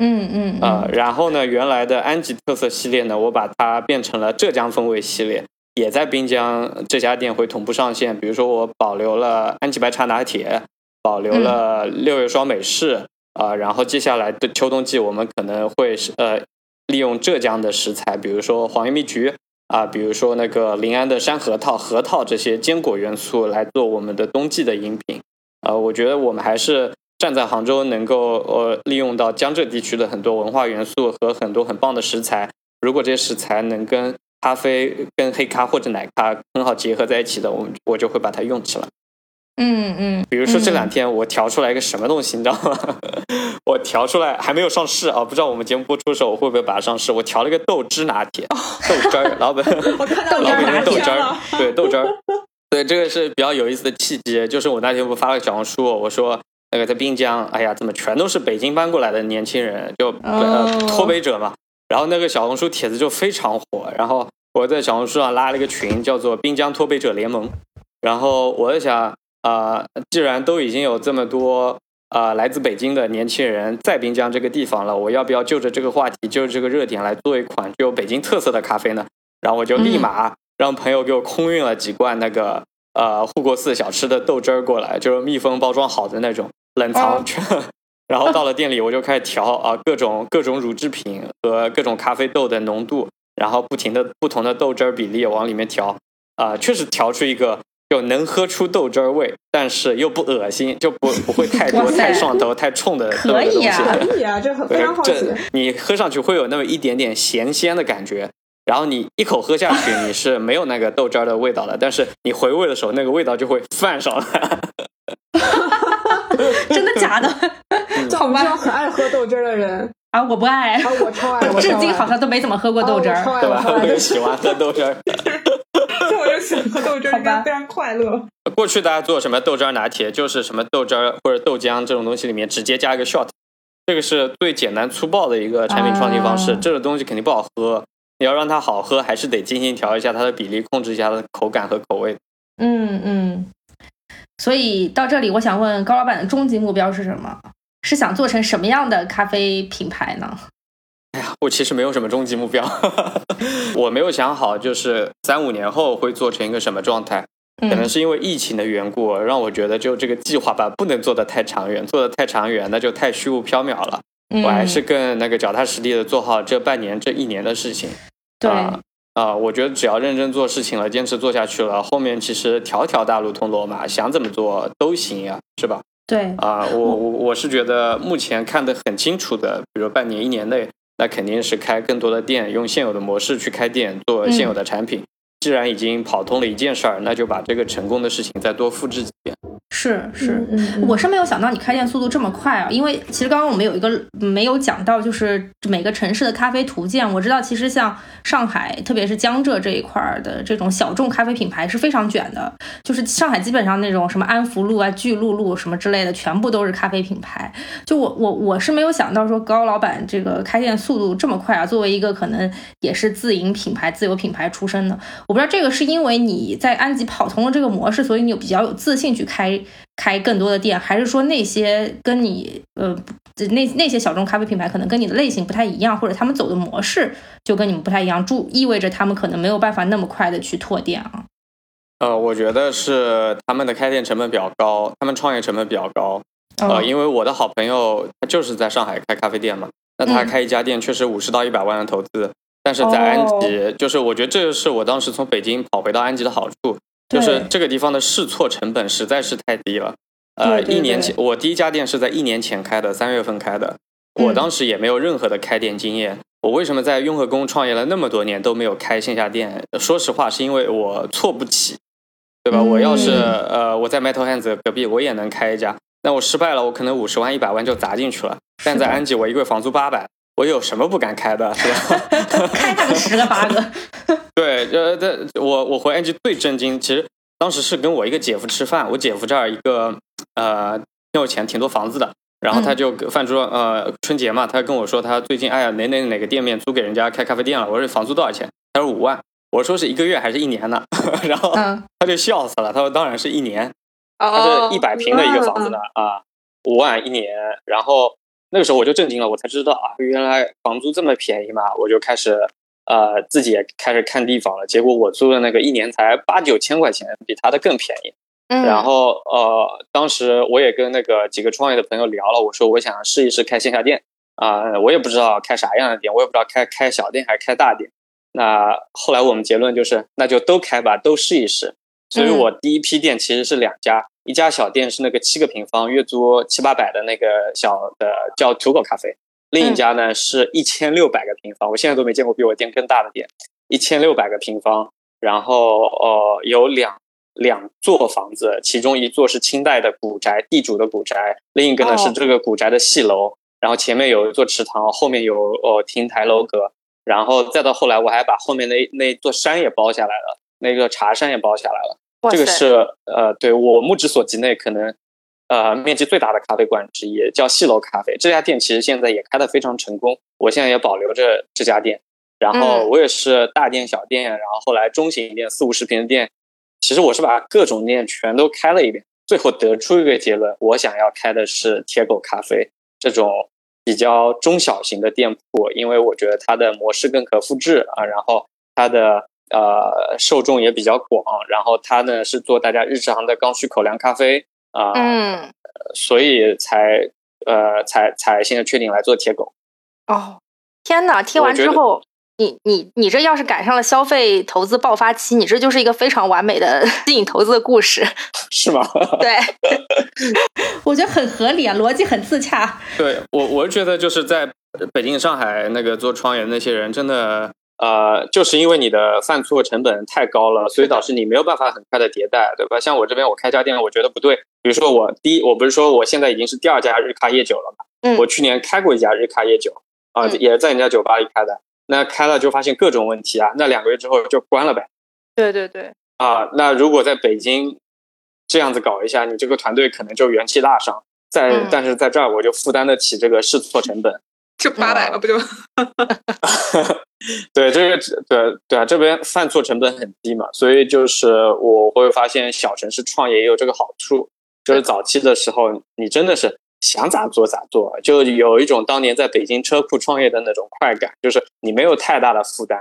嗯嗯呃，然后呢，原来的安吉特色系列呢，我把它变成了浙江风味系列，也在滨江这家店会同步上线。比如说，我保留了安吉白茶拿铁，保留了六月霜美式啊，然后接下来的秋冬季我们可能会是呃利用浙江的食材，比如说黄叶蜜橘。啊，比如说那个临安的山核桃、核桃这些坚果元素来做我们的冬季的饮品，呃，我觉得我们还是站在杭州，能够呃利用到江浙地区的很多文化元素和很多很棒的食材。如果这些食材能跟咖啡、跟黑咖或者奶咖很好结合在一起的，我我就会把它用起来。嗯嗯，比如说这两天我调出来一个什么东西，你知道吗？<laughs> 我调出来还没有上市啊，不知道我们节目播出的时候我会不会把它上市。我调了一个豆汁拿铁，豆汁儿，老本，<laughs> 我看到老板用豆汁儿，对豆汁儿，对这个是比较有意思的契机，就是我那天不发了小红书，我说那个在滨江，哎呀，怎么全都是北京搬过来的年轻人，就呃脱北者嘛。然后那个小红书帖子就非常火，然后我在小红书上拉了一个群，叫做滨江脱北者联盟。然后我在想。啊，既然都已经有这么多啊来自北京的年轻人在滨江这个地方了，我要不要就着这个话题，就着这个热点来做一款具有北京特色的咖啡呢？然后我就立马让朋友给我空运了几罐那个呃护国寺小吃的豆汁儿过来，就是密封包装好的那种冷藏。<laughs> 然后到了店里，我就开始调啊各种各种乳制品和各种咖啡豆的浓度，然后不停的不同的豆汁儿比例往里面调啊，确实调出一个。就能喝出豆汁儿味，但是又不恶心，就不不会太多、太上头、太冲的这个东西。可以啊，这非常好吃。你喝上去会有那么一点点咸鲜的感觉，然后你一口喝下去，你是没有那个豆汁儿的味道的，但是你回味的时候，那个味道就会泛上来。真的假的？好我是很爱喝豆汁儿的人啊，我不爱，啊，我超爱，我至今好像都没怎么喝过豆汁儿，对吧？我就喜欢喝豆汁儿，我就喜欢喝豆汁儿，非常快乐。过去大家做什么豆汁儿拿铁，就是什么豆汁儿或者豆浆这种东西里面直接加一个 shot，这个是最简单粗暴的一个产品创新方式。这个东西肯定不好喝，你要让它好喝，还是得精心调一下它的比例，控制一下它的口感和口味。嗯嗯。所以到这里，我想问高老板的终极目标是什么？是想做成什么样的咖啡品牌呢？哎呀，我其实没有什么终极目标，<laughs> 我没有想好，就是三五年后会做成一个什么状态。可能是因为疫情的缘故，让我觉得就这个计划吧，不能做的太长远，做的太长远那就太虚无缥缈了。我还是更那个脚踏实地的做好这半年、这一年的事情。对。啊，我觉得只要认真做事情了，坚持做下去了，后面其实条条大路通罗马，想怎么做都行呀，是吧？对。啊，我我我是觉得目前看得很清楚的，比如半年、一年内，那肯定是开更多的店，用现有的模式去开店，做现有的产品。既然已经跑通了一件事儿，那就把这个成功的事情再多复制几遍。是是，我是没有想到你开店速度这么快啊！因为其实刚刚我们有一个没有讲到，就是每个城市的咖啡图鉴。我知道，其实像上海，特别是江浙这一块的这种小众咖啡品牌是非常卷的。就是上海基本上那种什么安福路啊、巨鹿路什么之类的，全部都是咖啡品牌。就我我我是没有想到说高老板这个开店速度这么快啊！作为一个可能也是自营品牌、自有品牌出身的，我不知道这个是因为你在安吉跑通了这个模式，所以你有比较有自信去开。开更多的店，还是说那些跟你呃那那些小众咖啡品牌可能跟你的类型不太一样，或者他们走的模式就跟你们不太一样，注意味着他们可能没有办法那么快的去拓店啊。呃，我觉得是他们的开店成本比较高，他们创业成本比较高。呃，因为我的好朋友他就是在上海开咖啡店嘛，那他开一家店确实五十到一百万的投资，但是在安吉，就是我觉得这是我当时从北京跑回到安吉的好处。就是这个地方的试错成本实在是太低了，呃，一年前我第一家店是在一年前开的，三月份开的，我当时也没有任何的开店经验。我为什么在雍和宫创业了那么多年都没有开线下店？说实话，是因为我错不起，对吧？我要是呃我在 Metal Hands 隔壁，我也能开一家，那我失败了，我可能五十万、一百万就砸进去了。但在安吉，我一个月房租八百。我有什么不敢开的，是吧？<laughs> 开他个十个八个。<laughs> 对，呃，这我我回 NG 最震惊，其实当时是跟我一个姐夫吃饭，我姐夫这儿一个呃挺有钱，挺多房子的，然后他就饭桌呃春节嘛，他跟我说他最近哎呀哪哪哪个店面租给人家开咖啡店了，我说房租多少钱？他说五万，我说是一个月还是一年呢？<laughs> 然后他就笑死了，他说当然是一年，他是一百平的一个房子呢啊，五万一年，然后。那个时候我就震惊了，我才知道啊，原来房租这么便宜嘛！我就开始，呃，自己也开始看地方了。结果我租的那个一年才八九千块钱，比他的更便宜。嗯。然后呃，当时我也跟那个几个创业的朋友聊了，我说我想试一试开线下店啊，我也不知道开啥样的店，我也不知道开开小店还是开大店。那后来我们结论就是，那就都开吧，都试一试。所以我第一批店其实是两家。一家小店是那个七个平方，月租七八百的那个小的叫土狗咖啡。另一家呢是一千六百个平方，我现在都没见过比我店更大的店，一千六百个平方。然后呃有两两座房子，其中一座是清代的古宅，地主的古宅；另一个呢是这个古宅的戏楼。然后前面有一座池塘，后面有呃亭台楼阁。然后再到后来，我还把后面那那座山也包下来了，那个茶山也包下来了。这个是呃，对我目之所及内可能呃面积最大的咖啡馆之一，叫戏楼咖啡。这家店其实现在也开得非常成功，我现在也保留着这家店。然后我也是大店小店，然后后来中型店四五十平的店，其实我是把各种店全都开了一遍，最后得出一个结论：我想要开的是铁狗咖啡这种比较中小型的店铺，因为我觉得它的模式更可复制啊，然后它的。呃，受众也比较广，然后他呢是做大家日常的刚需口粮咖啡啊，嗯，所以才呃才才现在确定来做铁狗。哦，天哪！听完之后，你你你这要是赶上了消费投资爆发期，你这就是一个非常完美的 <laughs> 吸引投资的故事，是吗？<laughs> 对，<laughs> 我觉得很合理啊，逻辑很自洽。对我，我觉得就是在北京、上海那个做创业的那些人，真的。呃，就是因为你的犯错成本太高了，所以导致你没有办法很快的迭代，对吧？像我这边，我开家店，我觉得不对。比如说我第一，我不是说我现在已经是第二家日咖夜酒了嘛？嗯我去年开过一家日咖夜酒啊，嗯也是在人家酒吧里开的。那开了就发现各种问题啊，那两个月之后就关了呗。对对对，啊，那如果在北京这样子搞一下，你这个团队可能就元气大伤。在、嗯但是在这儿我就负担得起这个试错成本。就八百了，不就？<laughs> 对这个对对啊，这边犯错成本很低嘛，所以就是我会发现小城市创业也有这个好处，就是早期的时候你真的是想咋做咋做，就有一种当年在北京车库创业的那种快感，就是你没有太大的负担，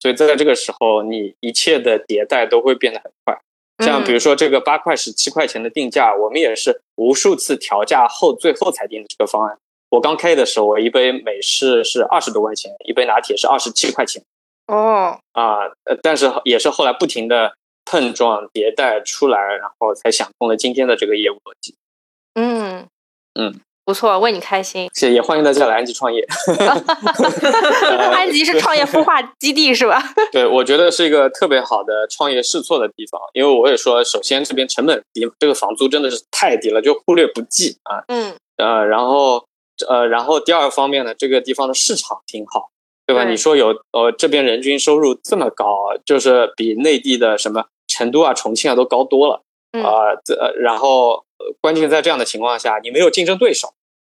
所以在这个时候你一切的迭代都会变得很快。像比如说这个八块十七块钱的定价，我们也是无数次调价后，最后才定的这个方案。我刚开业的时候，我一杯美式是二十多块钱，一杯拿铁是二十七块钱哦，啊，呃，但是也是后来不停的碰撞迭代出来，然后才想通了今天的这个业务逻辑。嗯嗯，不错，为你开心。谢谢，也欢迎大家来安吉创业。<laughs> <laughs> 安吉是创业孵化基地是吧？<laughs> 对，我觉得是一个特别好的创业试错的地方，因为我也说，首先这边成本低，这个房租真的是太低了，就忽略不计啊。嗯呃，然后呃，然后第二方面呢，这个地方的市场挺好，对吧？对你说有呃这边人均收入这么高，就是比内地的什么成都啊、重庆啊都高多了嗯啊。这、呃然后呃关键在这样的情况下，你没有竞争对手。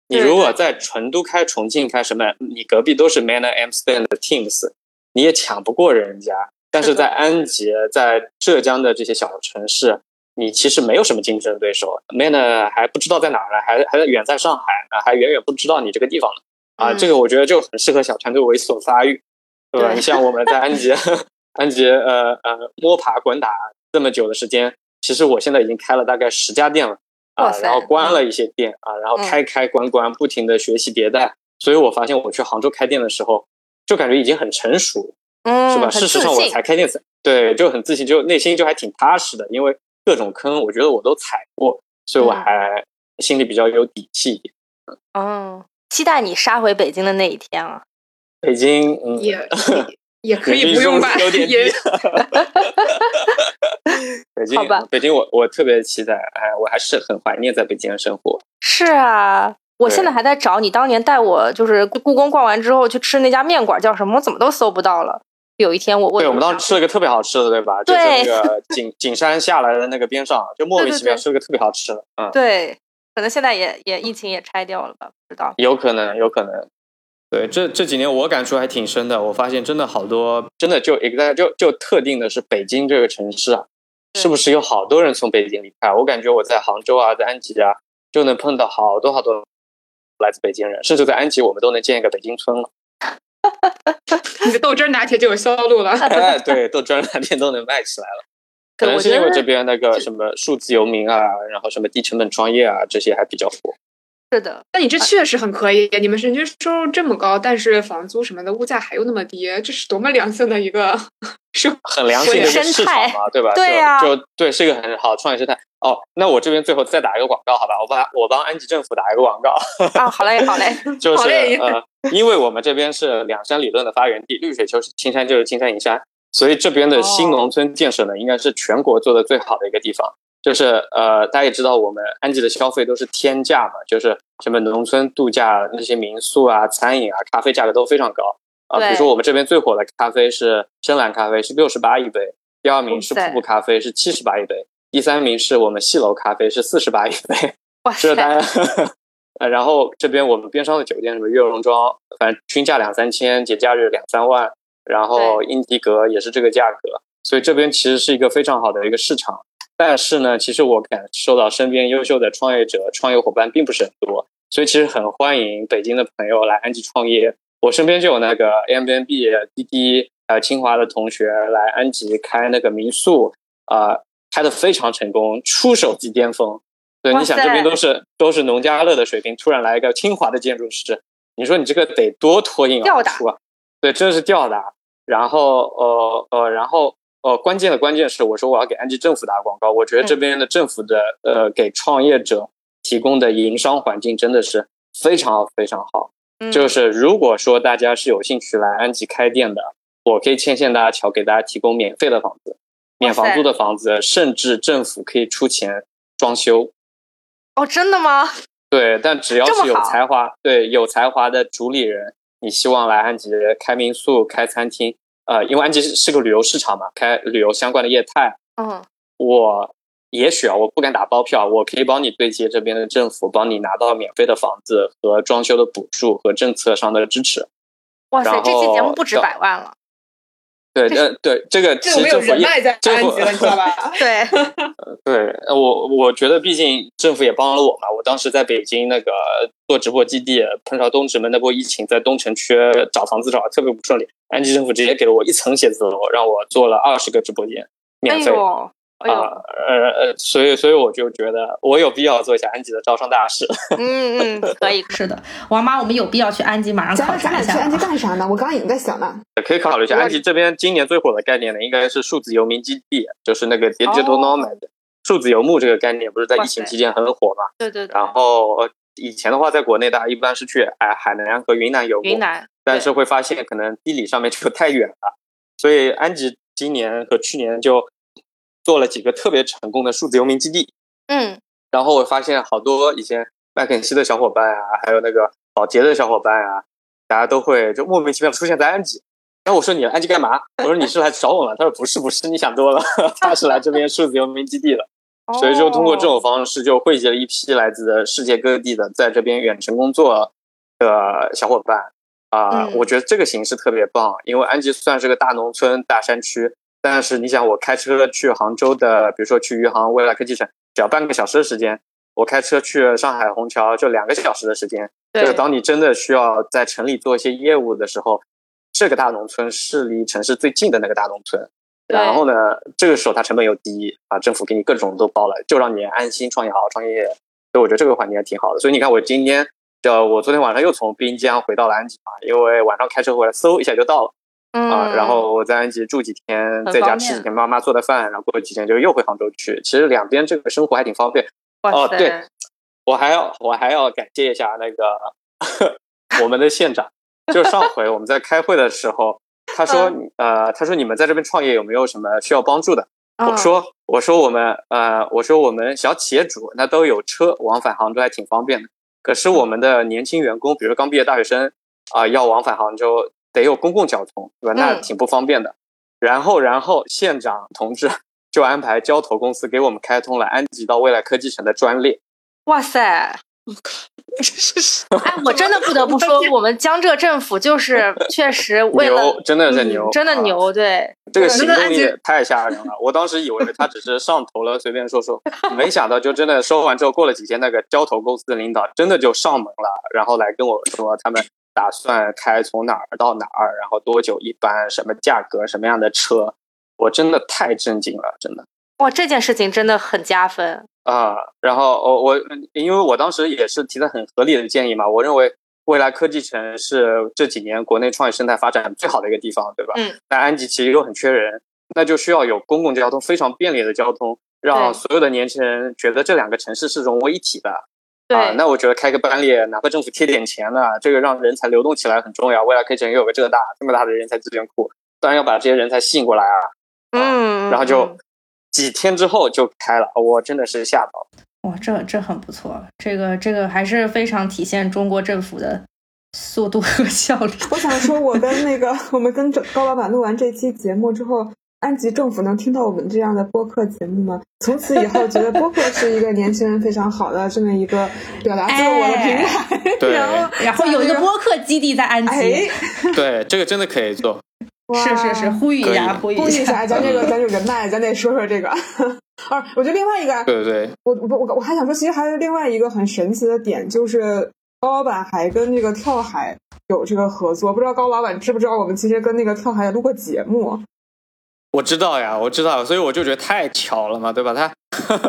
你如果在成都开、重庆开什么，你隔壁都是 Manner Amsterdam 的 Teams，你也抢不过人家。但是在安吉、在浙江的这些小城市，你其实没有什么竞争对手，Manner 还不知道在哪儿呢，还还远在上海啊，还远远不知道你这个地方呢。啊，嗯这个我觉得就很适合小团队猥琐发育，对吧？对你像我们在安吉，<laughs> 安吉呃呃摸爬滚打这么久的时间，其实我现在已经开了大概十家店了啊然后关了一些店啊，然后嗯开开关关，不停的学习迭代，所以我发现我去杭州开店的时候，就感觉已经很成熟，嗯，是吧？事实上我才开店才对，就很自信，就内心就还挺踏实的，因为各种坑我觉得我都踩过，所以我嗯还心里比较有底气一点。嗯，期待你杀回北京的那一天啊！北京，嗯，<laughs> 也也也可以不用吧收入有，点低也。<laughs> 北京，好吧北京我，我特别期待，哎，我还是很怀念在北京的生活。是啊，我现在还在找你当年带我，就是故宫逛完之后去吃那家面馆叫什么，我怎么都搜不到了。有一天我我对，我们当时吃了一个特别好吃的，对吧？对就是那个景景山下来的那个边上，就莫名其妙吃了个特别好吃的，嗯，对，可能现在也也疫情也拆掉了吧，不知道。有可能，有可能。对，这这几年我感触还挺深的，我发现真的好多，真的就 exact 就就特定的是北京这个城市啊，是不是有好多人从北京离开？我感觉我在杭州啊，在安吉啊，就能碰到好多好多来自北京人，甚至在安吉我们都能建一个北京村了。<laughs> 你的豆汁儿拿铁就有销路了。<laughs> 哎，<laughs> 对，豆汁儿拿铁都能卖起来了。可对，能是因为这边那个什么数字游民啊，然后什么低成本创业啊，这些还比较火。是的，那你这确实很可以，你们人均收入这么高，但是房租什么的物价还又那么低，这是多么良性的一个生很良心的一个生市态场嘛，对吧？<laughs> 对呀就就对，是一个很好的创业生态。哦，那我这边最后再打一个广告，好吧？我帮我帮安吉政府打一个广告，啊，好嘞，好嘞，<laughs> <laughs> 就是呃，因为我们这边是两山理论的发源地，绿水就是青山就是青山银山，所以这边的新哦农村建设呢，应该是全国做的最好的一个地方。就是呃，大家也知道，我们安吉的消费都是天价嘛，就是什么农村度假那些民宿啊、餐饮啊、咖啡价格都非常高啊、比如说我们这边最火的咖啡是深蓝咖啡，是六十八一杯；第二名是瀑布咖啡，是七十八一杯；第三名是我们戏楼咖啡，是四十八一杯。哇这大塞，家，<laughs> 呃，然后这边我们边上的酒店，什么悦榕庄，反正均价两三千，节假日两三万，然后英迪格也是这个价格，所以这边其实是一个非常好的一个市场。但是呢，其实我感受到身边优秀的创业者、创业伙伴并不是很多，所以其实很欢迎北京的朋友来安吉创业。我身边就有那个 Airbnb、滴滴，还有清华的同学来安吉开那个民宿，啊、开的非常成功，出手即巅峰。对，你想这边都是都是农家乐的水平，突然来一个清华的建筑师，你说你这个得多脱颖而出啊！对，真的是吊打。然后呃呃，然后呃，关键的关键是，我说我要给安吉政府打广告，我觉得这边的政府的、呃给创业者提供的营商环境真的是非常好非常好。嗯就是如果说大家是有兴趣来安吉开店的，我可以牵线搭桥，给大家提供免费的房子，免房租的房子，甚至政府可以出钱装修。哦，真的吗？对，但只要是有才华，对有才华的主理人，你希望来安吉开民宿、开餐厅，呃，因为安吉是是个旅游市场嘛，开旅游相关的业态，嗯，我也许啊，我不敢打包票，我可以帮你对接这边的政府，帮你拿到免费的房子和装修的补助和政策上的支持。哇塞，这期节目不止百万了。对，呃，对，这个其实政府也人脉在政府安吉，你知道吧？<laughs> 对，对，呃我我觉得毕竟政府也帮了我嘛。我当时在北京那个做直播基地，碰上东直门那波疫情，在东城区找房子找的特别不顺利，安吉政府直接给了我一层写字楼，让我做了二十个直播间，哎免费。呦，哎啊、呃呃，所以所以我就觉得我有必要做一下安吉的招商大使。嗯嗯，可以，<laughs> 是的，王妈，我们有必要去安吉马上咱考俩咱俩去安吉干啥呢？我刚刚已经在想呢。可以考虑一下，安吉这边今年最火的概念呢，应该是数字游民基地，就是那个 digital 哦 nomad，、数字游牧这个概念不是在疫情期间很火嘛？对对对，然后呃，以前的话，在国内大家一般是去哎海南和云南游牧，云南，但是会发现可能地理上面就太远了，所以安吉今年和去年就做了几个特别成功的数字游民基地。嗯，然后我发现好多以前麦肯锡的小伙伴啊，还有那个保洁的小伙伴啊，大家都会就莫名其妙地出现在安吉。然后我说你安吉干嘛？我说你是来找我了？他说不是不是，你想多了，他是来这边数字游民基地的。<laughs> 所以就通过这种方式，就汇集了一批来自世界各地的在这边远程工作的小伙伴啊、嗯我觉得这个形式特别棒，因为安吉算是个大农村、大山区，但是你想，我开车去杭州的，比如说去余杭未来科技城，只要半个小时的时间；我开车去上海虹桥就两个小时的时间。就是，当你真的需要在城里做一些业务的时候，这个大农村是离城市最近的那个大农村。然后呢，这个时候它成本又低啊，政府给你各种都包了，就让你安心创业，好好创业。所以我觉得这个环境还挺好的。所以你看，我今天，就我昨天晚上又从滨江回到了安吉啊，因为晚上开车回来，嗖一下就到了啊。嗯，然后我在安吉住几天，在家吃几天妈妈做的饭，然后过几天就又回杭州去。其实两边这个生活还挺方便。哦对我还要我还要感谢一下那个 <laughs> 我们的县长，就上回我们在开会的时候，他说、嗯呃，他说你们在这边创业有没有什么需要帮助的？我嗯说我说我们呃我说我们小企业主那都有车往返杭州还挺方便的，可是我们的年轻员工，比如刚毕业大学生啊、要往返杭州得有公共交通，对吧？那嗯挺不方便的。然后然后县长同志 <laughs> 就安排交投公司给我们开通了安吉到未来科技城的专列。哇塞！<laughs> 哎，我真的不得不说，我们江浙政府就是 <laughs> 确实为了牛，真的牛，啊真的牛，对，这个行动力太吓人了。我当时以为他只是上头了，随便说说，没想到就真的说完之后，过了几天，那个交投公司的领导真的就上门了，然后来跟我说他们打算开从哪儿到哪儿，然后多久一班，什么价格，什么样的车，我真的太震惊了，真的。哇，这件事情真的很加分。啊，然后我我因为我当时也是提的很合理的建议嘛，我认为未来科技城是这几年国内创业生态发展最好的一个地方，对吧？嗯。那安吉其实又很缺人，那就需要有公共交通非常便利的交通，让所有的年轻人觉得这两个城市是融为一体的。对，啊，那我觉得开个班列，哪怕政府贴点钱呢，这个让人才流动起来很重要。未来可以整个有个这个大这么大的人才资源库，当然要把这些人才吸引过来啊。嗯，然后就嗯几天之后就开了，我真的是吓到。哇，这这很不错，这个这个还是非常体现中国政府的速度和效率。我想说，我跟那个我们跟高老板录完这期节目之后，安吉政府能听到我们这样的播客节目吗？从此以后，觉得播客是一个年轻人非常好的这么一个表达自我的平台。<laughs> 对然后，然后有一个播客基地在安吉，哎，<laughs> 对，这个真的可以做。是是是，呼吁一下，<laughs> 呼吁一下。咱这个咱有人脉，咱得说说这个。啊，我觉得另外一个，对对对，我我我我还想说，其实还有另外一个很神奇的点，就是高老板还跟这个跳海有这个合作。不知道高老板知不知道，我们其实跟那个跳海也录过节目。我知道呀，我知道，所以我就觉得太巧了嘛，对吧？他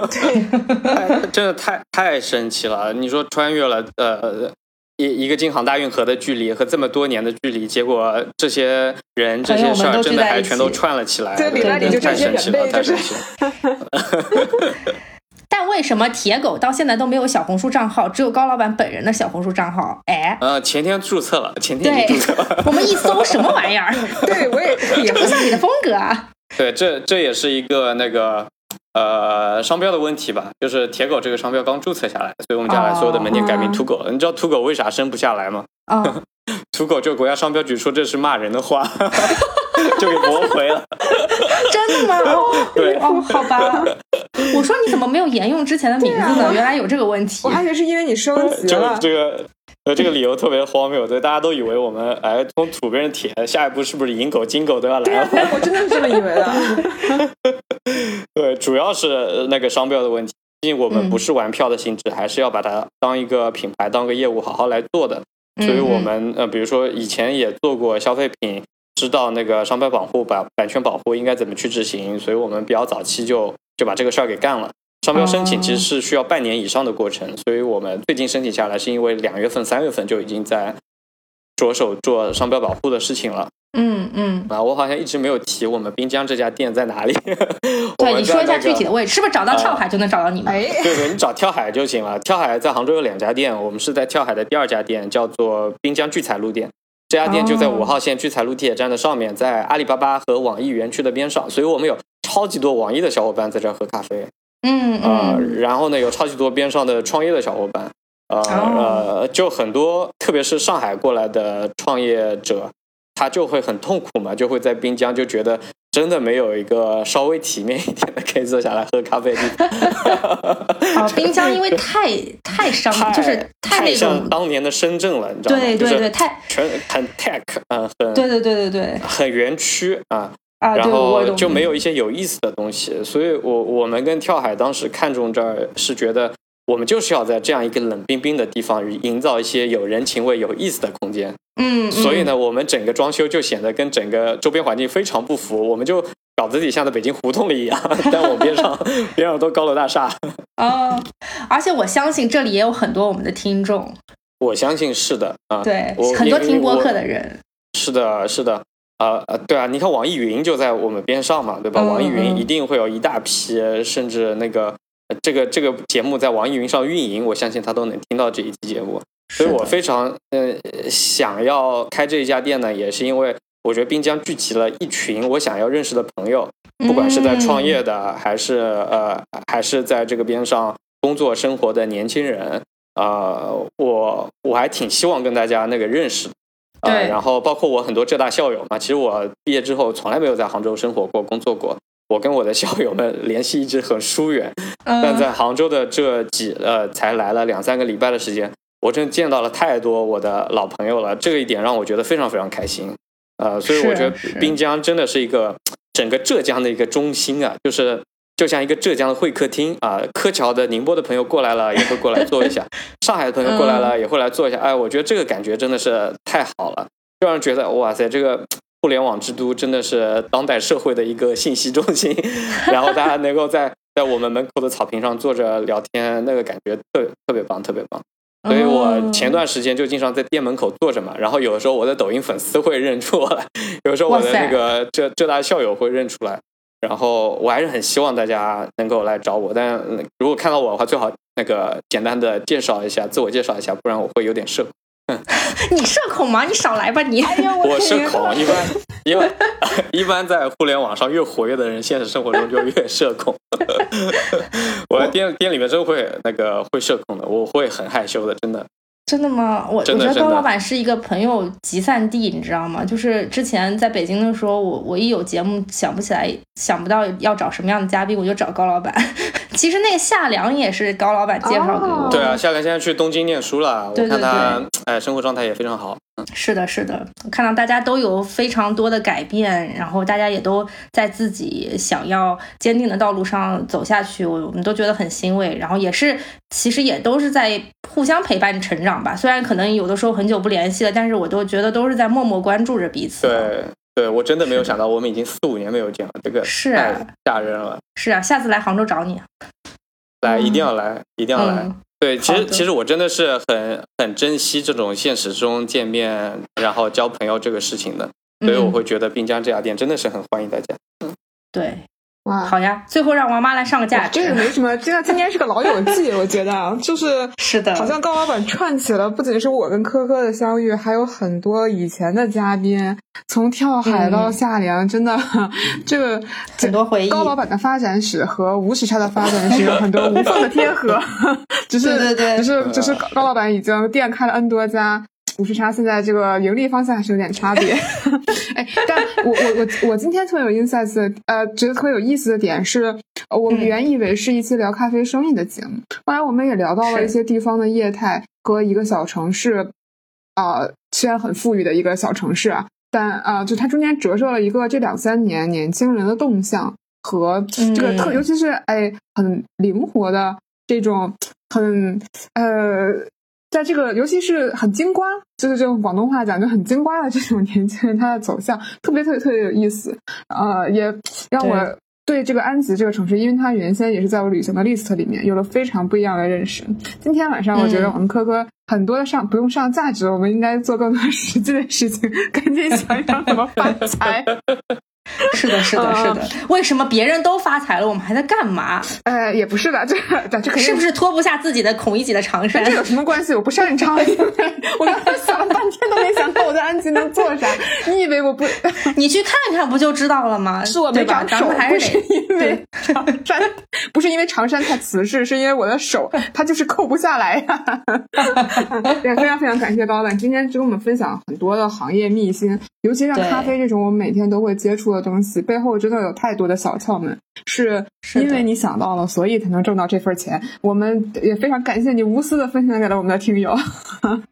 对，太 <laughs> 真的太太神奇了。你说穿越了呃一一个京杭大运河的距离和这么多年的距离，结果这些人这些事儿真的还全都串了起来，对里那里就太这些神奇了，人呗就是太神奇了。但为什么铁狗到现在都没有小红书账号，只有高老板本人的小红书账号？哎，呃，前天注册了，前天注册了。，我们一搜什么玩意儿？<laughs> 对我也 <laughs> 这不像你的风格啊！<laughs> 对，这这也是一个那个呃商标的问题吧，就是铁狗这个商标刚注册下来，所以我们将来所有的门店改名土狗。你知道土狗为啥生不下来吗？啊，<laughs> 土狗就国家商标局说这是骂人的话，<laughs> 就给驳回了。<laughs> 真的吗？对哦，好吧。我说你怎么没有沿用之前的名字呢？啊原来有这个问题我。还以为是因为你升级就了。这个。呃，这个理由特别荒谬，对，大家都以为我们哎从土变成铁，下一步是不是银狗、金狗都要来了？我真的是这么以为的。对，主要是呃那个商标的问题。毕竟我们嗯不是玩票的性质，还是要把它当一个品牌、当个业务好好来做的。所以我们呃，比如说以前也做过消费品，知道那个商标保护、版版权保护应该怎么去执行，所以我们比较早期就就把这个事儿给干了。商标申请其实是需要半年以上的过程，所以我们最近申请下来，是因为两月份、三月份就已经在着手做商标保护的事情了。嗯嗯，啊，我好像一直没有提我们滨江这家店在哪里。我 <laughs> 对，们你说一下具体的位置，是不是找到跳海就能找到你们？哎，对对，你找跳海就行了。跳海在杭州有两家店，我们是在跳海的第二家店，叫做滨江聚财路店。这家店就在哦五号线聚财路地铁站的上面，在阿里巴巴和网易园区的边上，所以我们有超级多网易的小伙伴在这儿喝咖啡。嗯呃，嗯，然后呢，有超级多边上的创业的小伙伴，呃、哦呃，就很多，特别是上海过来的创业者，他就会很痛苦嘛，就会在滨江就觉得真的没有一个稍微体面一点的可以坐下来喝咖啡的地方。<laughs> 哦，滨江因为太太商，太就是太太那种，像当年的深圳了，你知道吗？对对对，就是太，全很 tech，嗯、很对对对对对很园区啊。啊，然后就没有一些有意思的东西，所以我我们跟跳海当时看中这儿是觉得我们就是要在这样一个冷冰冰的地方营造一些有人情味、有意思的空间。嗯，嗯所以呢，我们整个装修就显得跟整个周边环境非常不符，我们就搞得自己像在北京胡同里一样，但我边上 <laughs> 边上都高楼大厦。哦，而且我相信这里也有很多我们的听众，我相信是的啊，对我，很多听播客的人，是的，是的，啊呃，对啊，你看网易云就在我们边上嘛，对吧？嗯网易云嗯一定会有一大批，甚至那个呃这个这个节目在网易云上运营，我相信他都能听到这一期节目。所以我非常呃想要开这一家店呢，也是因为我觉得滨江聚集了一群我想要认识的朋友，不管是在创业的，还是呃还是在这个边上工作生活的年轻人，呃，我我还挺希望跟大家那个认识啊。然后包括我很多浙大校友嘛，其实我毕业之后从来没有在杭州生活过、工作过。我跟我的校友们联系一直很疏远，嗯，但在杭州的这几呃才来了两三个礼拜的时间，我真见到了太多我的老朋友了，这个一点让我觉得非常非常开心。呃，所以我觉得滨江真的是一个整个浙江的一个中心啊，就是就像一个浙江的会客厅啊。柯桥的宁波的朋友过来了也会过来坐一下，<laughs> 上海的朋友过来了也会来坐一下。哎，我觉得这个感觉真的是太好了，就让人觉得哇塞，这个。互联网之都真的是当代社会的一个信息中心，<laughs> 然后大家能够在在我们门口的草坪上坐着聊天，那个感觉特特别棒，特别棒。所以我前段时间就经常在店门口坐着嘛，然后有的时候我的抖音粉丝会认出我来，<laughs> 有的时候我的那个浙浙大校友会认出来，然后我还是很希望大家能够来找我，但嗯如果看到我的话，最好那个简单的介绍一下，自我介绍一下，不然我会有点社恐。<laughs> 你社恐吗？你少来吧你。我社恐，一般一般一般在互联网上越活跃的人，现实生活中就越社恐。<laughs> 我在店店里面真会那个会社恐的，我会很害羞的，真的。真的吗？我我觉得高老板是一个朋友集散地，你知道吗？就是之前在北京的时候，我我一有节目想不起来，想不到要找什么样的嘉宾，我就找高老板。<laughs> 其实那个夏凉也是高老板介绍给我对啊，夏良现在去东京念书了，我看他哎生活状态也非常好。是的，是的，看到大家都有非常多的改变，然后大家也都在自己想要坚定的道路上走下去，我我们都觉得很欣慰。然后也是，其实也都是在互相陪伴成长吧。虽然可能有的时候很久不联系了，但是我都觉得都是在默默关注着彼此。，对对，我真的没有想到，我们已经四五年没有见了，这个 <laughs> 是啊太吓人了。是啊，下次来杭州找你。来，一定要来，一定要来。嗯，对，其实其实我真的是很很珍惜这种现实中见面，然后交朋友这个事情的，所以我嗯。会觉得滨江这家店真的是很欢迎大家。对，哇，好呀，最后让王妈来上个价值。这个没什么，这个今天是个老友记，<laughs> 我觉得啊，就是是的，好像高老板串起了不仅是我跟科科的相遇，还有很多以前的嘉宾，从跳海到夏凉，真的 <laughs> 这个很多回忆。高老板的发展史和无时差的发展史有很多无缝的贴合，<laughs> 只是对对，只是只是高老板已经店开了 N 多家。五十差现在这个盈利方向还是有点差别，<laughs> 哎，但我我我我今天特别有 insights，呃，觉得特别有意思的点是，我们原以为是一期聊咖啡生意的节目，后来我们也聊到了一些地方的业态和一个小城市，啊，虽然很富裕的一个小城市啊，但啊，就它中间折射了一个这两三年年轻人的动向和这个特，尤其是哎很灵活的这种很呃。在这个，尤其是很精瓜，就是这种广东话讲就很精瓜的这种年轻人，他的走向特别特别特别有意思，呃，也让我对这个安吉这个城市，因为它原先也是在我旅行的 list 里面，有了非常不一样的认识。今天晚上，我觉得我们科科很多的上不用上价值，我们应该做更多实际的事情，赶紧想一想怎么发财。<laughs> 是的，是的，是的。为什么别人都发财了，我们还在干嘛？呃，也不是的，<laughs> 这这这是不是脱不下自己的孔乙己的长衫？这有什么关系？我不擅长。<laughs> 我刚才想了半天都没想到我在安吉能做啥。你以为我不？你去看看不就知道了吗？是我没长手，不是因为长衫，不是因为长衫太瓷实，是因为我的手它就是扣不下来呀。也非常非常感谢高老板今天跟我们分享很多的行业秘辛，尤其像咖啡这种我们每天都会接触的。东西背后真的有太多的小窍门，是因为你想到了，所以才能挣到这份钱。我们也非常感谢你无私的分享给了我们的听友。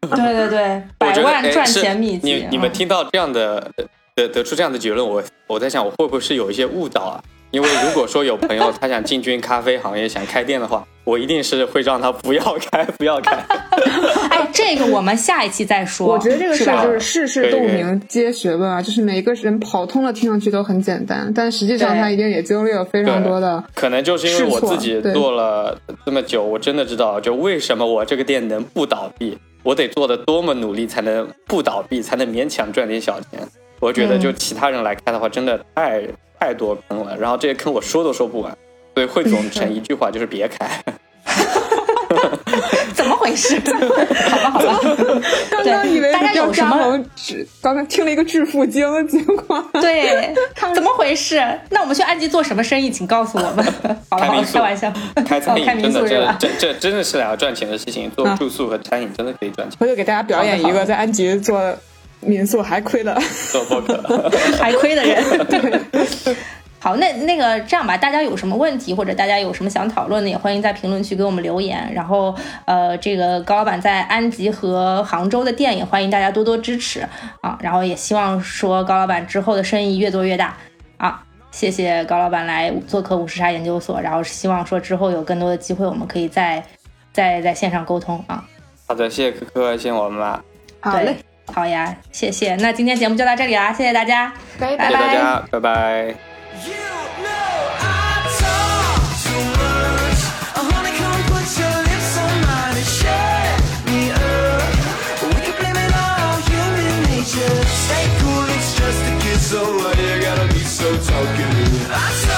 对对对，<laughs> 百万赚钱秘籍。你你们听到这样的得得出这样的结论，我我在想，我会不会是有一些误导啊？因为如果说有朋友他想进军咖啡行业，想开店的话，我一定是会让他不要开，不要开。<laughs> 哎，这个我们下一期再说。我觉得这个事儿就是世事洞明皆学问啊，就是每一个人跑通了，听上去都很简单，但实际上他一定也经历了非常多的。可能就是因为我自己做了这么久，我真的知道，就为什么我这个店能不倒闭，我得做的多么努力才能不倒闭，才能勉强赚点小钱。我觉得就其他人来开的话，真的太。太多坑了，然后这些坑我说都说不完，所以汇总成一句话就是别开。<laughs> 怎么回事？好吧，好吧。刚刚以为大家有什么？刚刚听了一个致富经，结果对，<laughs> 怎么回事？那我们去安吉做什么生意？请告诉我们。<laughs> 好了，开玩笑。开餐饮真的这这这真的是两个赚钱的事情，做住宿和餐饮真的可以赚钱。回头给大家表演一个在安吉做。民宿还亏了，<laughs> 还亏的人。好，那那个这样吧，大家有什么问题或者大家有什么想讨论的，也欢迎在评论区给我们留言。然后，呃，这个高老板在安吉和杭州的店也欢迎大家多多支持啊。然后也希望说高老板之后的生意越做越大啊。谢谢高老板来做客五十茶研究所，然后希望说之后有更多的机会，我们可以再再在线上沟通啊。好的，谢谢可可，谢谢我们啦。好嘞。好呀，谢谢。那今天节目就到这里啦，谢谢大家，拜拜。谢谢大家，拜拜。talk